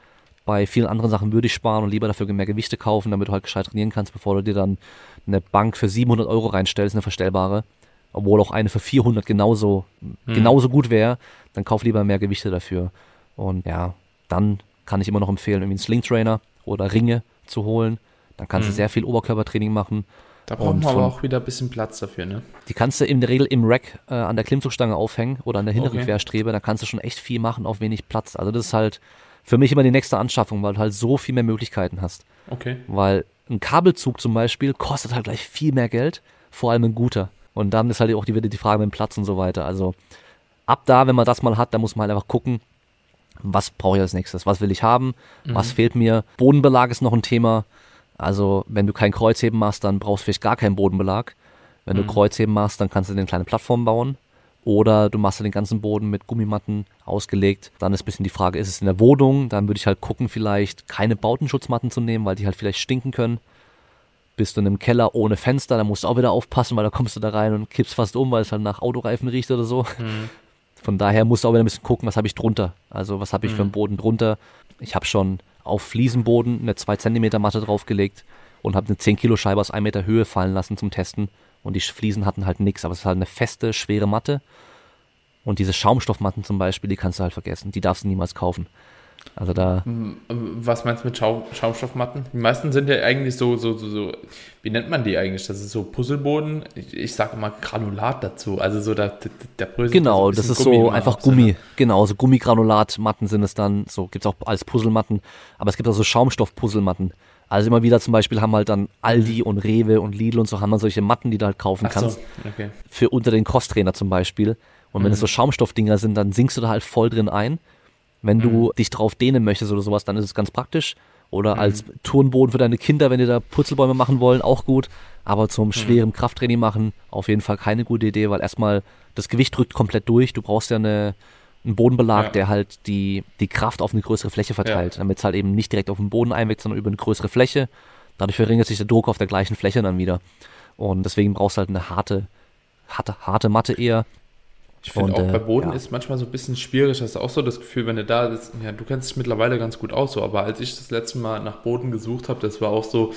Bei vielen anderen Sachen würde ich sparen und lieber dafür mehr Gewichte kaufen, damit du halt gescheit trainieren kannst, bevor du dir dann eine Bank für 700 Euro reinstellst, eine verstellbare, obwohl auch eine für 400 genauso, hm. genauso gut wäre, dann kauf lieber mehr Gewichte dafür. Und ja, dann kann ich immer noch empfehlen, irgendwie einen Sling Trainer oder Ringe zu holen. Dann kannst hm. du sehr viel Oberkörpertraining machen. Da braucht man aber auch wieder ein bisschen Platz dafür, ne? Die kannst du in der Regel im Rack äh, an der Klimmzugstange aufhängen oder an der hinteren okay. Querstrebe. Da kannst du schon echt viel machen auf wenig Platz. Also das ist halt für mich immer die nächste Anschaffung, weil du halt so viel mehr Möglichkeiten hast. Okay. Weil ein Kabelzug zum Beispiel kostet halt gleich viel mehr Geld, vor allem ein guter. Und dann ist halt auch die, wieder die Frage mit dem Platz und so weiter. Also ab da, wenn man das mal hat, da muss man halt einfach gucken, was brauche ich als nächstes, was will ich haben, mhm. was fehlt mir. Bodenbelag ist noch ein Thema. Also wenn du kein Kreuzheben machst, dann brauchst du vielleicht gar keinen Bodenbelag. Wenn mhm. du Kreuzheben machst, dann kannst du dir eine kleine Plattform bauen. Oder du machst den ganzen Boden mit Gummimatten ausgelegt. Dann ist ein bisschen die Frage, ist es in der Wohnung? Dann würde ich halt gucken, vielleicht keine Bautenschutzmatten zu nehmen, weil die halt vielleicht stinken können. Bist du in einem Keller ohne Fenster, dann musst du auch wieder aufpassen, weil da kommst du da rein und kippst fast um, weil es halt nach Autoreifen riecht oder so. Mhm. Von daher musst du auch wieder ein bisschen gucken, was habe ich drunter. Also was habe ich mhm. für einen Boden drunter. Ich habe schon auf Fliesenboden eine 2 cm Matte draufgelegt und habe eine 10 Kilo Scheibe aus 1 Meter Höhe fallen lassen zum Testen. Und die Fliesen hatten halt nichts, aber es ist halt eine feste, schwere Matte. Und diese Schaumstoffmatten zum Beispiel, die kannst du halt vergessen. Die darfst du niemals kaufen. Also da. Was meinst du mit Schaum, Schaumstoffmatten? Die meisten sind ja eigentlich so, so, so, so, wie nennt man die eigentlich? Das ist so Puzzleboden. Ich, ich sage immer Granulat dazu. Also so der, der Brösel. Genau, das ist Gummi so einfach Gummi. Ne? Genau, so Gummigranulatmatten sind es dann. So gibt es auch als Puzzlematten. Aber es gibt auch so Schaumstoff-Puzzlematten. Also immer wieder zum Beispiel haben halt dann Aldi und Rewe und Lidl und so haben dann solche Matten, die du halt kaufen Ach kannst. So, okay. Für unter den Crosstrainer zum Beispiel. Und wenn es mhm. so Schaumstoffdinger sind, dann sinkst du da halt voll drin ein. Wenn mhm. du dich drauf dehnen möchtest oder sowas, dann ist es ganz praktisch. Oder mhm. als Turnboden für deine Kinder, wenn die da Putzelbäume machen wollen, auch gut. Aber zum mhm. schweren Krafttraining machen, auf jeden Fall keine gute Idee, weil erstmal das Gewicht drückt komplett durch. Du brauchst ja eine, einen Bodenbelag, ja. der halt die, die Kraft auf eine größere Fläche verteilt, ja. damit es halt eben nicht direkt auf den Boden einwirkt, sondern über eine größere Fläche. Dadurch verringert sich der Druck auf der gleichen Fläche dann wieder. Und deswegen brauchst du halt eine harte, harte, harte Matte eher, ich finde auch äh, bei Boden ja. ist manchmal so ein bisschen schwierig. Hast du auch so das Gefühl, wenn du da ist, ja, du kennst dich mittlerweile ganz gut aus, so, aber als ich das letzte Mal nach Boden gesucht habe, das war auch so,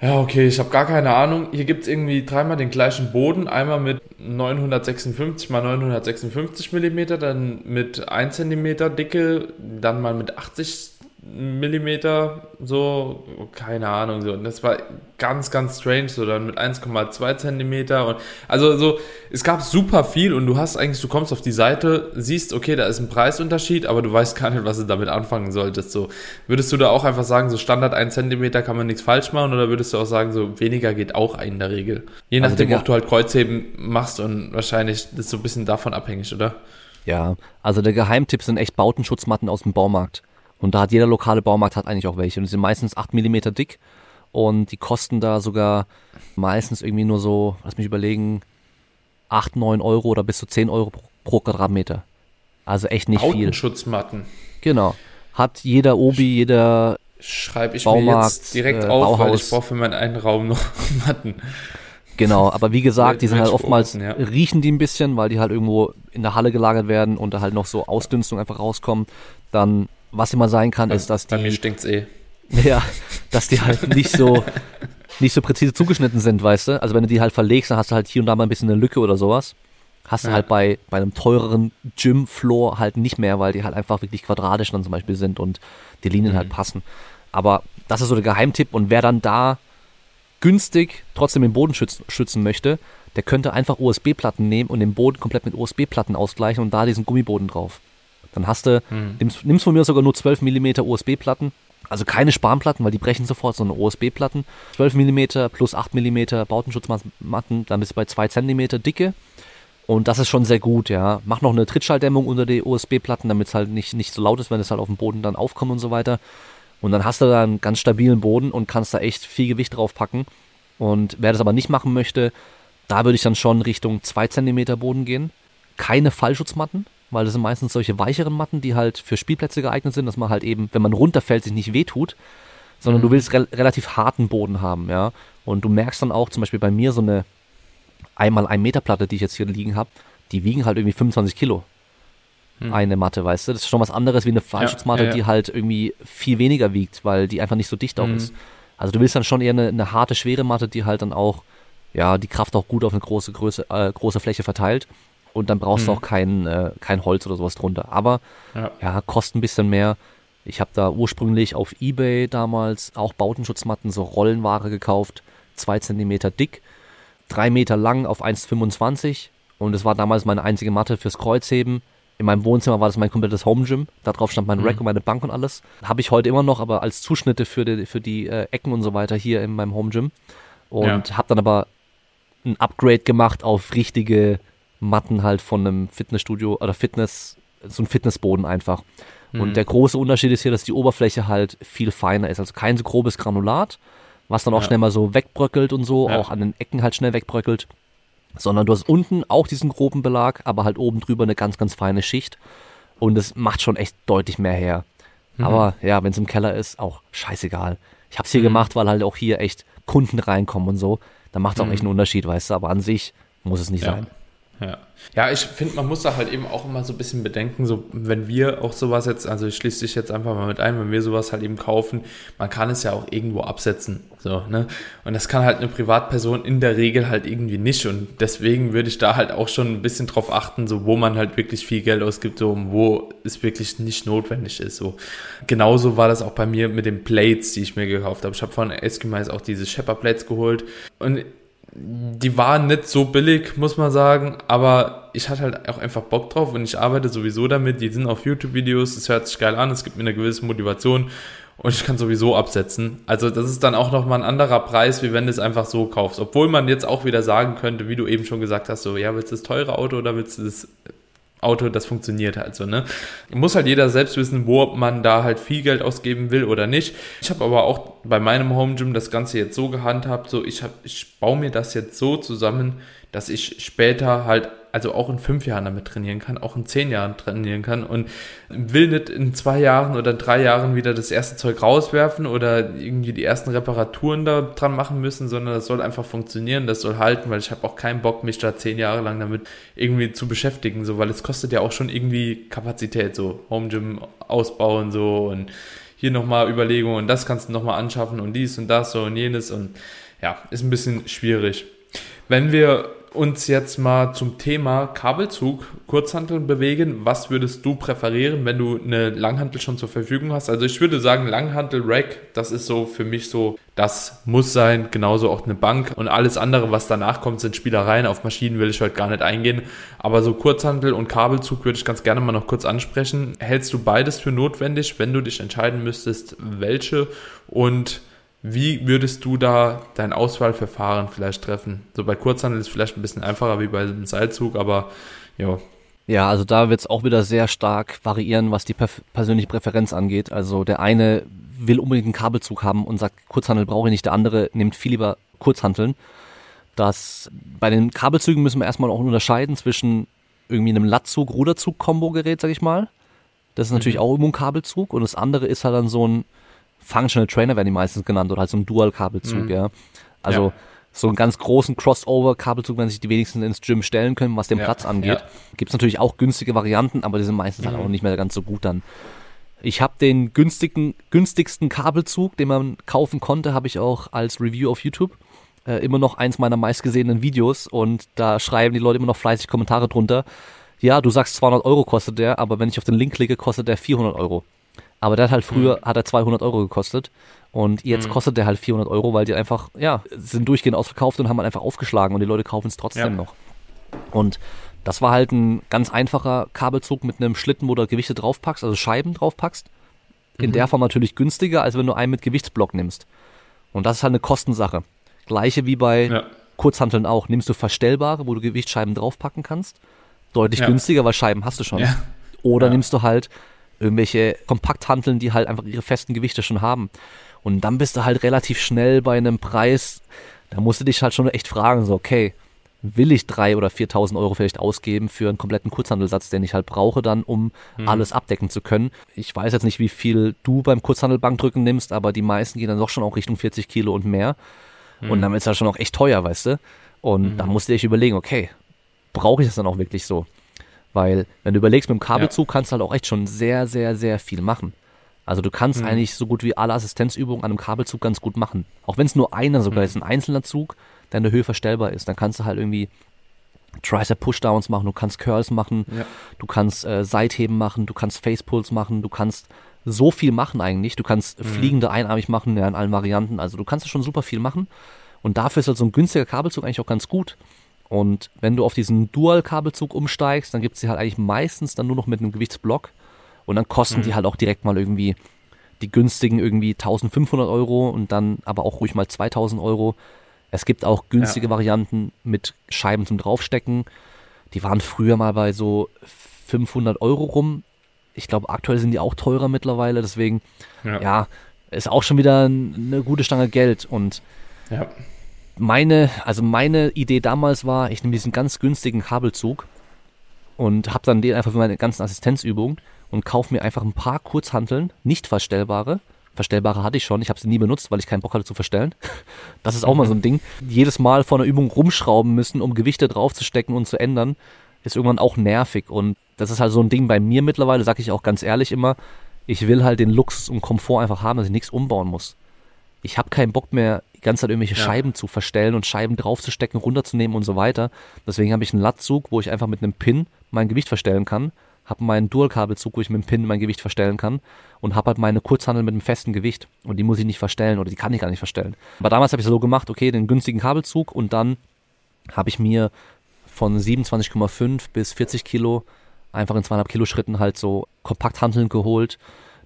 ja, okay, ich habe gar keine Ahnung. Hier gibt es irgendwie dreimal den gleichen Boden. Einmal mit 956 mal 956 Millimeter, dann mit 1 cm Dicke, dann mal mit 80 Millimeter, so, keine Ahnung, so. Und das war ganz, ganz strange, so dann mit 1,2 Zentimeter und also so, es gab super viel und du hast eigentlich, du kommst auf die Seite, siehst, okay, da ist ein Preisunterschied, aber du weißt gar nicht, was du damit anfangen solltest, so. Würdest du da auch einfach sagen, so Standard 1 Zentimeter kann man nichts falsch machen oder würdest du auch sagen, so weniger geht auch in der Regel? Je also nachdem, ob du halt Kreuzheben machst und wahrscheinlich das ist so ein bisschen davon abhängig, oder? Ja, also der Geheimtipp sind echt Bautenschutzmatten aus dem Baumarkt. Und da hat jeder lokale Baumarkt hat eigentlich auch welche. Und die sind meistens 8 mm dick und die kosten da sogar meistens irgendwie nur so, lass mich überlegen, 8, 9 Euro oder bis zu 10 Euro pro Quadratmeter. Also echt nicht viel. Schutzmatten. Genau. Hat jeder Obi, jeder Schreibe ich Baumarkt, mir jetzt direkt äh, auf, Bauhaus. weil ich brauche für meinen einen Raum noch *laughs* Matten. Genau, aber wie gesagt, die sind halt oftmals, ja. riechen die ein bisschen, weil die halt irgendwo in der Halle gelagert werden und da halt noch so Ausdünstung einfach rauskommen. Dann was immer sein kann, bei, ist, dass die. Bei mir stinkt's eh. *laughs* Ja, dass die halt nicht so, nicht so präzise zugeschnitten sind, weißt du? Also wenn du die halt verlegst, dann hast du halt hier und da mal ein bisschen eine Lücke oder sowas. Hast du ja. halt bei, bei einem teureren Gym-Floor halt nicht mehr, weil die halt einfach wirklich quadratisch dann zum Beispiel sind und die Linien halt mhm. halt passen. Aber das ist so der Geheimtipp und wer dann da günstig trotzdem den Boden schützen, schützen möchte, der könnte einfach USB-Platten nehmen und den Boden komplett mit USB-Platten ausgleichen und da diesen Gummiboden drauf. Dann hast du, hm. nimmst, nimmst von mir sogar nur 12 mm USB-Platten. Also keine Spanplatten, weil die brechen sofort, sondern USB-Platten. 12 mm plus 8 mm Bautenschutzmatten, dann bist du bei 2 cm Dicke. Und das ist schon sehr gut, ja. Mach noch eine Trittschalldämmung unter die USB-Platten, damit es halt nicht, nicht so laut ist, wenn es halt auf dem Boden dann aufkommt und so weiter. Und dann hast du da einen ganz stabilen Boden und kannst da echt viel Gewicht drauf packen. Und wer das aber nicht machen möchte, da würde ich dann schon Richtung 2 cm Boden gehen. Keine Fallschutzmatten, weil das sind meistens solche weicheren Matten, die halt für Spielplätze geeignet sind, dass man halt eben, wenn man runterfällt, sich nicht wehtut, sondern mhm. du willst re relativ harten Boden haben, ja. Und du merkst dann auch, zum Beispiel bei mir so eine einmal ein Meter Platte, die ich jetzt hier liegen habe, die wiegen halt irgendwie 25 Kilo. Hm. Eine Matte, weißt du? Das ist schon was anderes wie eine Fallschutzmatte, ja, ja, ja. die halt irgendwie viel weniger wiegt, weil die einfach nicht so dicht auch hm. ist. Also du willst dann schon eher eine, eine, harte, schwere Matte, die halt dann auch, ja, die Kraft auch gut auf eine große, Größe, äh, große Fläche verteilt. Und dann brauchst hm. du auch kein, äh, kein Holz oder sowas drunter. Aber ja, kostet ein bisschen mehr. Ich habe da ursprünglich auf Ebay damals auch Bautenschutzmatten, so Rollenware gekauft, zwei Zentimeter dick, drei Meter lang auf 1,25 und es war damals meine einzige Matte fürs Kreuzheben. In meinem Wohnzimmer war das mein komplettes Home Gym. Da drauf stand mein mhm. Rack und meine Bank und alles. Habe ich heute immer noch, aber als Zuschnitte für die, für die äh, Ecken und so weiter hier in meinem Home Gym. Und ja. habe dann aber ein Upgrade gemacht auf richtige Matten halt von einem Fitnessstudio oder Fitness, so ein Fitnessboden einfach. Mhm. Und der große Unterschied ist hier, dass die Oberfläche halt viel feiner ist. Also kein so grobes Granulat, was dann auch ja. schnell mal so wegbröckelt und so, ja. auch an den Ecken halt schnell wegbröckelt sondern du hast unten auch diesen groben Belag, aber halt oben drüber eine ganz, ganz feine Schicht. Und es macht schon echt deutlich mehr her. Mhm. Aber ja, wenn es im Keller ist, auch scheißegal. Ich habe es hier mhm. gemacht, weil halt auch hier echt Kunden reinkommen und so. Da macht es auch mhm. echt einen Unterschied, weißt du. Aber an sich muss es nicht ja. sein. Ja. Ja, ich finde, man muss da halt eben auch immer so ein bisschen bedenken, so wenn wir auch sowas jetzt, also ich schließe dich jetzt einfach mal mit ein, wenn wir sowas halt eben kaufen, man kann es ja auch irgendwo absetzen, so, ne? Und das kann halt eine Privatperson in der Regel halt irgendwie nicht und deswegen würde ich da halt auch schon ein bisschen drauf achten, so wo man halt wirklich viel Geld ausgibt, so wo es wirklich nicht notwendig ist, so. Genauso war das auch bei mir mit den Plates, die ich mir gekauft habe. Ich habe von Eskimos auch diese Shepard Plates geholt und die waren nicht so billig, muss man sagen, aber ich hatte halt auch einfach Bock drauf und ich arbeite sowieso damit. Die sind auf YouTube-Videos, es hört sich geil an, es gibt mir eine gewisse Motivation und ich kann sowieso absetzen. Also das ist dann auch nochmal ein anderer Preis, wie wenn du es einfach so kaufst. Obwohl man jetzt auch wieder sagen könnte, wie du eben schon gesagt hast, so, ja, willst du das teure Auto oder willst du das Auto, das funktioniert halt so, ne? Muss halt jeder selbst wissen, wo man da halt viel Geld ausgeben will oder nicht. Ich habe aber auch bei meinem Home Gym das Ganze jetzt so gehandhabt, so ich, hab, ich baue mir das jetzt so zusammen, dass ich später halt also auch in fünf Jahren damit trainieren kann, auch in zehn Jahren trainieren kann und will nicht in zwei Jahren oder drei Jahren wieder das erste Zeug rauswerfen oder irgendwie die ersten Reparaturen da dran machen müssen, sondern das soll einfach funktionieren, das soll halten, weil ich habe auch keinen Bock, mich da zehn Jahre lang damit irgendwie zu beschäftigen, so, weil es kostet ja auch schon irgendwie Kapazität, so Home Gym ausbauen so und hier nochmal Überlegungen und das kannst du nochmal anschaffen und dies und das so und jenes und ja, ist ein bisschen schwierig. Wenn wir uns jetzt mal zum Thema Kabelzug, Kurzhanteln bewegen. Was würdest du präferieren, wenn du eine Langhantel schon zur Verfügung hast? Also ich würde sagen, Langhantel Rack, das ist so für mich so, das muss sein, genauso auch eine Bank und alles andere, was danach kommt, sind Spielereien. Auf Maschinen will ich heute gar nicht eingehen, aber so Kurzhantel und Kabelzug würde ich ganz gerne mal noch kurz ansprechen. Hältst du beides für notwendig, wenn du dich entscheiden müsstest, welche und wie würdest du da dein Auswahlverfahren vielleicht treffen? So bei Kurzhandel ist es vielleicht ein bisschen einfacher wie bei einem Seilzug, aber ja. Ja, also da wird es auch wieder sehr stark variieren, was die persönliche Präferenz angeht. Also der eine will unbedingt einen Kabelzug haben und sagt, Kurzhandel brauche ich nicht, der andere nimmt viel lieber Kurzhanteln. Das, bei den Kabelzügen müssen wir erstmal auch unterscheiden zwischen irgendwie einem Latzug, Ruderzug-Kombo-Gerät, sag ich mal. Das ist natürlich mhm. auch immer ein Kabelzug und das andere ist halt dann so ein Functional Trainer werden die meistens genannt oder halt so ein Dual-Kabelzug, mhm. ja. Also ja. so einen ganz großen Crossover-Kabelzug, wenn sich die wenigsten ins Gym stellen können, was den ja. Platz angeht. Ja. Gibt es natürlich auch günstige Varianten, aber die sind meistens halt mhm. halt auch nicht mehr ganz so gut dann. Ich habe den günstigen, günstigsten Kabelzug, den man kaufen konnte, habe ich auch als Review auf YouTube. Äh, immer noch eins meiner meistgesehenen Videos und da schreiben die Leute immer noch fleißig Kommentare drunter. Ja, du sagst 200 Euro kostet der, aber wenn ich auf den Link klicke, kostet der 400 Euro. Aber der hat halt früher, mhm. hat er 200 Euro gekostet. Und jetzt mhm. kostet der halt 400 Euro, weil die einfach, ja, sind durchgehend ausverkauft und haben halt einfach aufgeschlagen und die Leute kaufen es trotzdem ja. noch. Und das war halt ein ganz einfacher Kabelzug mit einem Schlitten, wo du Gewichte draufpackst, also Scheiben draufpackst. In mhm. der Form natürlich günstiger, als wenn du einen mit Gewichtsblock nimmst. Und das ist halt eine Kostensache. Gleiche wie bei ja. Kurzhanteln auch. Nimmst du verstellbare, wo du Gewichtsscheiben draufpacken kannst. Deutlich ja. günstiger, weil Scheiben hast du schon. Ja. Oder nimmst du halt irgendwelche Kompakthanteln, die halt einfach ihre festen Gewichte schon haben. Und dann bist du halt relativ schnell bei einem Preis, da musst du dich halt schon echt fragen, so, okay, will ich drei oder 4.000 Euro vielleicht ausgeben für einen kompletten Kurzhandelsatz, den ich halt brauche dann, um mhm. alles abdecken zu können. Ich weiß jetzt nicht, wie viel du beim Kurzhandelbankdrücken nimmst, aber die meisten gehen dann doch schon auch Richtung 40 Kilo und mehr. Mhm. Und dann ist das schon auch echt teuer, weißt du? Und mhm. da musst du dich überlegen, okay, brauche ich das dann auch wirklich so. Weil, wenn du überlegst, mit dem Kabelzug ja. kannst du halt auch echt schon sehr, sehr, sehr viel machen. Also du kannst mhm. eigentlich so gut wie alle Assistenzübungen an einem Kabelzug ganz gut machen. Auch wenn es nur einer sogar mhm. ist, ein einzelner Zug, der in der Höhe verstellbar ist, dann kannst du halt irgendwie Tricep Pushdowns machen, du kannst Curls machen, ja. du kannst äh, Seitheben machen, du kannst Facepulls machen, du kannst so viel machen eigentlich. Du kannst mhm. fliegende einarmig machen, ja, in allen Varianten. Also du kannst schon super viel machen. Und dafür ist halt so ein günstiger Kabelzug eigentlich auch ganz gut. Und wenn du auf diesen Dual-Kabelzug umsteigst, dann gibt es die halt eigentlich meistens dann nur noch mit einem Gewichtsblock. Und dann kosten mhm. die halt auch direkt mal irgendwie die günstigen irgendwie 1500 Euro und dann aber auch ruhig mal 2000 Euro. Es gibt auch günstige ja. Varianten mit Scheiben zum Draufstecken. Die waren früher mal bei so 500 Euro rum. Ich glaube, aktuell sind die auch teurer mittlerweile. Deswegen, ja, ja ist auch schon wieder eine gute Stange Geld. Und ja. Meine, also meine Idee damals war, ich nehme diesen ganz günstigen Kabelzug und habe dann den einfach für meine ganzen Assistenzübungen und kaufe mir einfach ein paar Kurzhanteln, nicht verstellbare. Verstellbare hatte ich schon, ich habe sie nie benutzt, weil ich keinen Bock hatte zu verstellen. *laughs* Das ist auch mal so ein Ding. Jedes Mal vor einer Übung rumschrauben müssen, um Gewichte draufzustecken und zu ändern, ist irgendwann auch nervig. Und das ist halt so ein Ding bei mir mittlerweile, sage ich auch ganz ehrlich immer. Ich will halt den Luxus und Komfort einfach haben, dass ich nichts umbauen muss. Ich habe keinen Bock mehr, die ganze Zeit irgendwelche ja. Scheiben zu verstellen und Scheiben draufzustecken, runterzunehmen und so weiter. Deswegen habe ich einen Latzug, wo ich einfach mit einem Pin mein Gewicht verstellen kann habe meinen Dual-Kabelzug, wo ich mit dem Pin mein Gewicht verstellen kann und habe halt meine Kurzhandel mit einem festen Gewicht und die muss ich nicht verstellen oder die kann ich gar nicht verstellen. Aber damals habe ich so gemacht, okay, den günstigen Kabelzug und dann habe ich mir von 27,5 bis 40 Kilo einfach in zweieinhalb Kilo Schritten halt so Kompakthanteln geholt,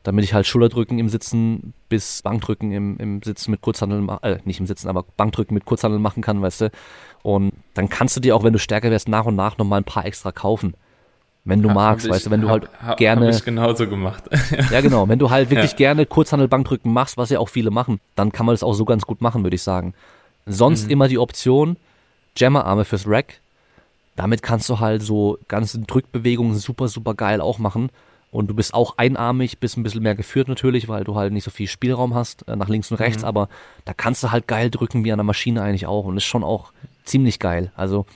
damit ich halt Schulterdrücken im Sitzen bis Bankdrücken im, im Sitzen mit Kurzhandeln, äh, nicht im Sitzen, aber Bankdrücken mit Kurzhandeln machen kann, weißt du. Und dann kannst du dir auch, wenn du stärker wärst, nach und nach nochmal ein paar extra kaufen wenn du ha, magst, weißt du, wenn du halt hab, gerne. Hab ich genauso gemacht. *laughs* ja, genau. Wenn du halt wirklich ja. gerne Kurzhandel-Bankdrücken machst, was ja auch viele machen, dann kann man das auch so ganz gut machen, würde ich sagen. Sonst mhm. immer die Option, Jammerarme fürs Rack. Damit kannst du halt so ganze Drückbewegungen super, super geil auch machen. Und du bist auch einarmig, bist ein bisschen mehr geführt natürlich, weil du halt nicht so viel Spielraum hast, äh, nach links und rechts, mhm. aber da kannst du halt geil drücken wie an der Maschine eigentlich auch und ist schon auch ziemlich geil. Also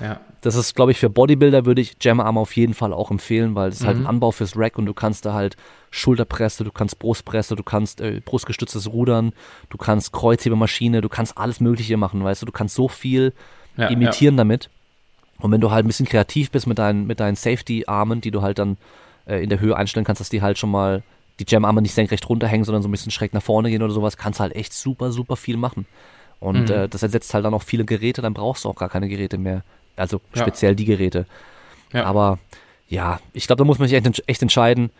ja. Das ist, glaube ich, für Bodybuilder würde ich Jammerarm auf jeden Fall auch empfehlen, weil es ist halt ein mhm. Anbau fürs Rack und du kannst da halt Schulterpresse, du kannst Brustpresse, du kannst äh, brustgestütztes Rudern, du kannst Kreuzhebemaschine, du kannst alles Mögliche machen, weißt du, du kannst so viel ja, imitieren ja. damit. Und wenn du halt ein bisschen kreativ bist mit deinen, mit deinen Safety-Armen, die du halt dann äh, in der Höhe einstellen kannst, dass die halt schon mal die Jam-Arme nicht senkrecht runterhängen, sondern so ein bisschen schräg nach vorne gehen oder sowas, kannst halt echt super, super viel machen. Und mhm. äh, das ersetzt halt dann auch viele Geräte, dann brauchst du auch gar keine Geräte mehr. Also speziell ja. die Geräte. Ja. Aber ja, ich glaube, da muss man sich echt, echt entscheiden,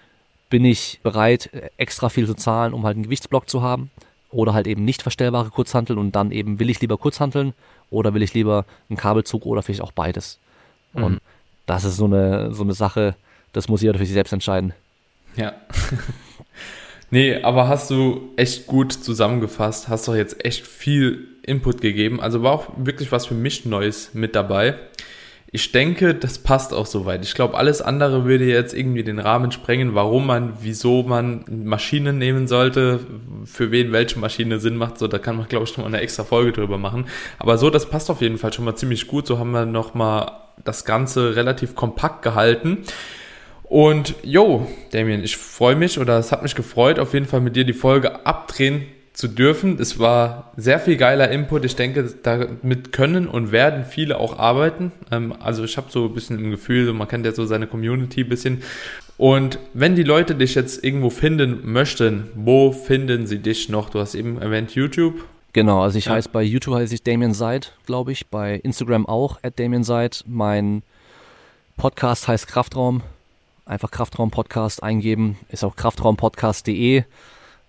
bin ich bereit, extra viel zu zahlen, um halt einen Gewichtsblock zu haben oder halt eben nicht verstellbare Kurzhanteln und dann eben will ich lieber Kurzhanteln oder will ich lieber einen Kabelzug oder vielleicht auch beides. Mhm. Und das ist so eine, so eine Sache, das muss jeder für sich selbst entscheiden. Ja. *laughs* nee, aber hast du echt gut zusammengefasst, hast doch jetzt echt viel Input gegeben. Also war auch wirklich was für mich Neues mit dabei. Ich denke, das passt auch soweit. Ich glaube, alles andere würde jetzt irgendwie den Rahmen sprengen, warum man, wieso man Maschinen nehmen sollte, für wen welche Maschine Sinn macht. So, da kann man, glaube ich, noch mal eine extra Folge drüber machen. Aber so, das passt auf jeden Fall schon mal ziemlich gut. So haben wir noch mal das Ganze relativ kompakt gehalten. Und jo, Damien, ich freue mich oder es hat mich gefreut, auf jeden Fall mit dir die Folge abdrehen zu dürfen. Es war sehr viel geiler Input. Ich denke, damit können und werden viele auch arbeiten. Ähm, also ich habe so ein bisschen im Gefühl, man kennt ja so seine Community ein bisschen. Und wenn die Leute dich jetzt irgendwo finden möchten, wo finden sie dich noch? Du hast eben erwähnt YouTube. Genau, also ich ja. heiße bei YouTube heiße ich Damien Seid, glaube ich, bei Instagram auch at Damien Seid. Mein Podcast heißt Kraftraum. Einfach Kraftraum Podcast eingeben, ist auch kraftraumpodcast.de.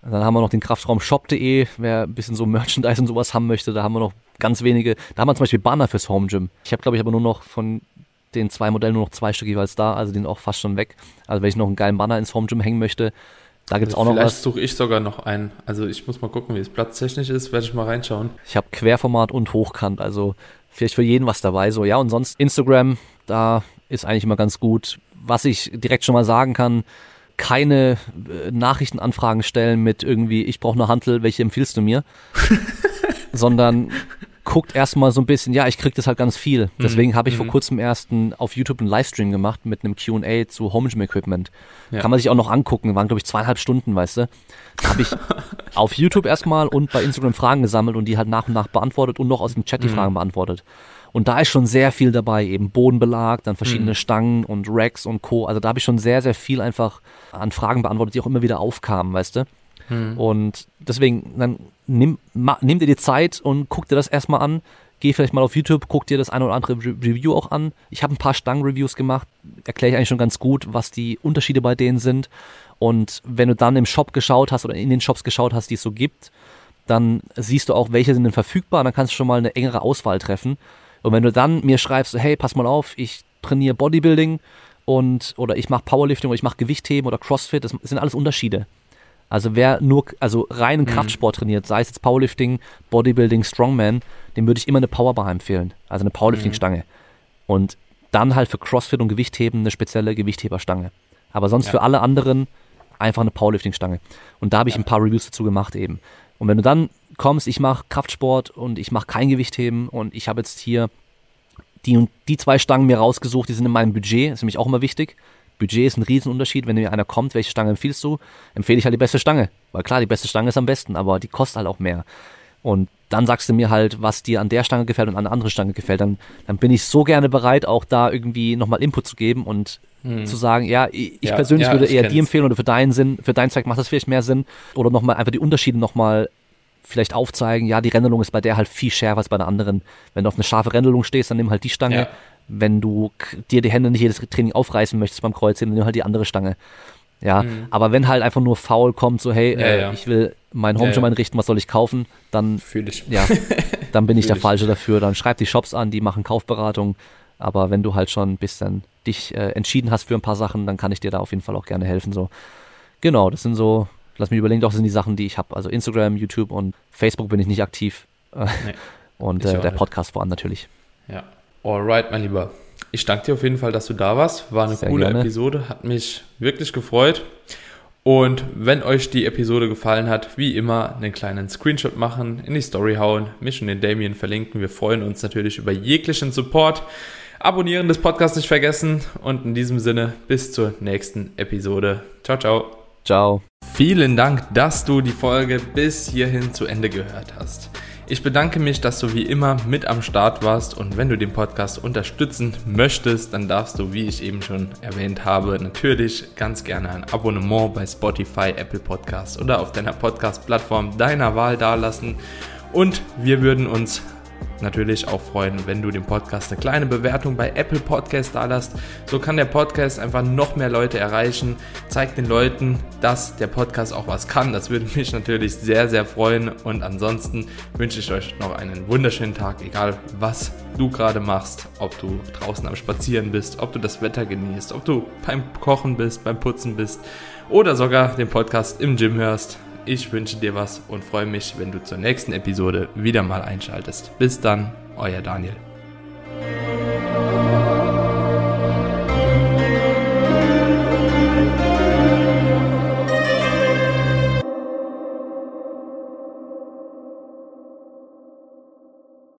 Dann haben wir noch den Kraftraumshop.de, wer ein bisschen so Merchandise und sowas haben möchte. Da haben wir noch ganz wenige. Da haben wir zum Beispiel Banner fürs Home Gym. Ich habe, glaube ich, aber nur noch von den zwei Modellen nur noch zwei Stück jeweils da, also die sind auch fast schon weg. Also wenn ich noch einen geilen Banner ins Home Gym hängen möchte, da gibt es also auch noch was. Vielleicht suche ich sogar noch einen. Also ich muss mal gucken, wie es platztechnisch ist, werde ich mal reinschauen. Ich habe Querformat und Hochkant, also vielleicht für jeden was dabei. So, ja, und sonst Instagram, da ist eigentlich immer ganz gut. Was ich direkt schon mal sagen kann, keine äh, Nachrichtenanfragen stellen mit irgendwie, ich brauche eine Hantel, welche empfiehlst du mir? *laughs* Sondern guckt erstmal so ein bisschen, ja, ich krieg das halt ganz viel. Mhm. Deswegen habe ich Mhm. vor kurzem erst einen, auf YouTube einen Livestream gemacht mit einem Q&A zu Home Gym Equipment. Ja. Kann man sich auch noch angucken, waren glaube ich zweieinhalb Stunden, weißt du. Habe ich *laughs* auf YouTube erstmal und bei Instagram Fragen gesammelt und die halt nach und nach beantwortet und noch aus dem Chat die Mhm. Fragen beantwortet. Und da ist schon sehr viel dabei, eben Bodenbelag, dann verschiedene Mhm. Stangen und Racks und Co. Also da habe ich schon sehr, sehr viel einfach an Fragen beantwortet, die auch immer wieder aufkamen, weißt du. Mhm. Und deswegen, dann nimm, ma, nimm dir die Zeit und guck dir das erstmal an. Geh vielleicht mal auf YouTube, guck dir das eine oder andere Re Review auch an. Ich habe ein paar Stangen-Reviews gemacht, erkläre ich eigentlich schon ganz gut, was die Unterschiede bei denen sind. Und wenn du dann im Shop geschaut hast oder in den Shops geschaut hast, die es so gibt, dann siehst du auch, welche sind denn verfügbar und dann kannst du schon mal eine engere Auswahl treffen. Und wenn du dann mir schreibst, so, hey, pass mal auf, ich trainiere Bodybuilding und oder ich mache Powerlifting oder ich mache Gewichtheben oder Crossfit, das sind alles Unterschiede. Also wer nur, also reinen Mhm. Kraftsport trainiert, sei es jetzt Powerlifting, Bodybuilding, Strongman, dem würde ich immer eine Powerbar empfehlen, also eine Powerlifting-Stange. Und dann halt für Crossfit und Gewichtheben eine spezielle Gewichtheberstange. Aber sonst Ja. für alle anderen einfach eine Powerlifting-Stange. Und da habe ich ein paar Reviews dazu gemacht eben. Und wenn du dann kommst, ich mache Kraftsport und ich mache kein Gewichtheben und ich habe jetzt hier die und die zwei Stangen mir rausgesucht, die sind in meinem Budget, ist nämlich auch immer wichtig. Budget ist ein Riesenunterschied, wenn mir einer kommt, welche Stange empfiehlst du, empfehle ich halt die beste Stange. Weil klar, die beste Stange ist am besten, aber die kostet halt auch mehr. Und dann sagst du mir halt, was dir an der Stange gefällt und an der anderen Stange gefällt. Dann, dann bin ich so gerne bereit, auch da irgendwie nochmal Input zu geben und zu sagen, ja, ich. Ja, persönlich ja, würde eher kenn's. die empfehlen oder für deinen Sinn, für deinen Zweck macht das vielleicht mehr Sinn. Oder nochmal einfach die Unterschiede nochmal vielleicht aufzeigen, ja, die Rändelung ist bei der halt viel schärfer als bei der anderen. Wenn du auf eine scharfe Rändelung stehst, dann nimm halt die Stange. Ja. Wenn du dir die Hände nicht jedes Training aufreißen möchtest beim Kreuzheben, dann nimm halt die andere Stange. Ja, aber wenn halt einfach nur faul kommt, so, hey, Mhm. Ja, äh, ja. ich will mein Home Gym ja. einrichten, was soll ich kaufen? Dann, Fühle ich. ja, *laughs* dann bin ich der ich. Falsche dafür. Dann schreib die Shops an, die machen Kaufberatung. Aber wenn du halt schon ein bisschen dich äh, entschieden hast für ein paar Sachen, dann kann ich dir da auf jeden Fall auch gerne helfen. So, genau, das sind so, lass mich überlegen, doch, sind die Sachen, die ich habe. Also Instagram, YouTube und Facebook bin ich nicht aktiv. Äh, Nee, *laughs* und äh, der. Podcast vor allem natürlich. Ja. Alright, mein Lieber. Ich danke dir auf jeden Fall, dass du da warst. War eine Sehr coole gerne. Episode, hat mich wirklich gefreut. Und wenn euch die Episode gefallen hat, wie immer, einen kleinen Screenshot machen, in die Story hauen, mich und den Damien verlinken. Wir freuen uns natürlich über jeglichen Support. Abonnieren des Podcasts nicht vergessen. Und in diesem Sinne, bis zur nächsten Episode. Ciao, ciao. Ciao. Vielen Dank, dass du die Folge bis hierhin zu Ende gehört hast. Ich bedanke mich, dass du wie immer mit am Start warst und wenn du den Podcast unterstützen möchtest, dann darfst du, wie ich eben schon erwähnt habe, natürlich ganz gerne ein Abonnement bei Spotify, Apple Podcasts oder auf deiner Podcast-Plattform deiner Wahl dalassen. Und wir würden uns natürlich auch freuen, wenn du dem Podcast eine kleine Bewertung bei Apple Podcast da lässt. So kann der Podcast einfach noch mehr Leute erreichen. Zeigt den Leuten, dass der Podcast auch was kann. Das würde mich natürlich sehr, sehr freuen. Und ansonsten wünsche ich euch noch einen wunderschönen Tag, egal was du gerade machst. Ob du draußen am Spazieren bist, ob du das Wetter genießt, ob du beim Kochen bist, beim Putzen bist oder sogar den Podcast im Gym hörst. Ich wünsche dir was und freue mich, wenn du zur nächsten Episode wieder mal einschaltest. Bis dann, euer Daniel.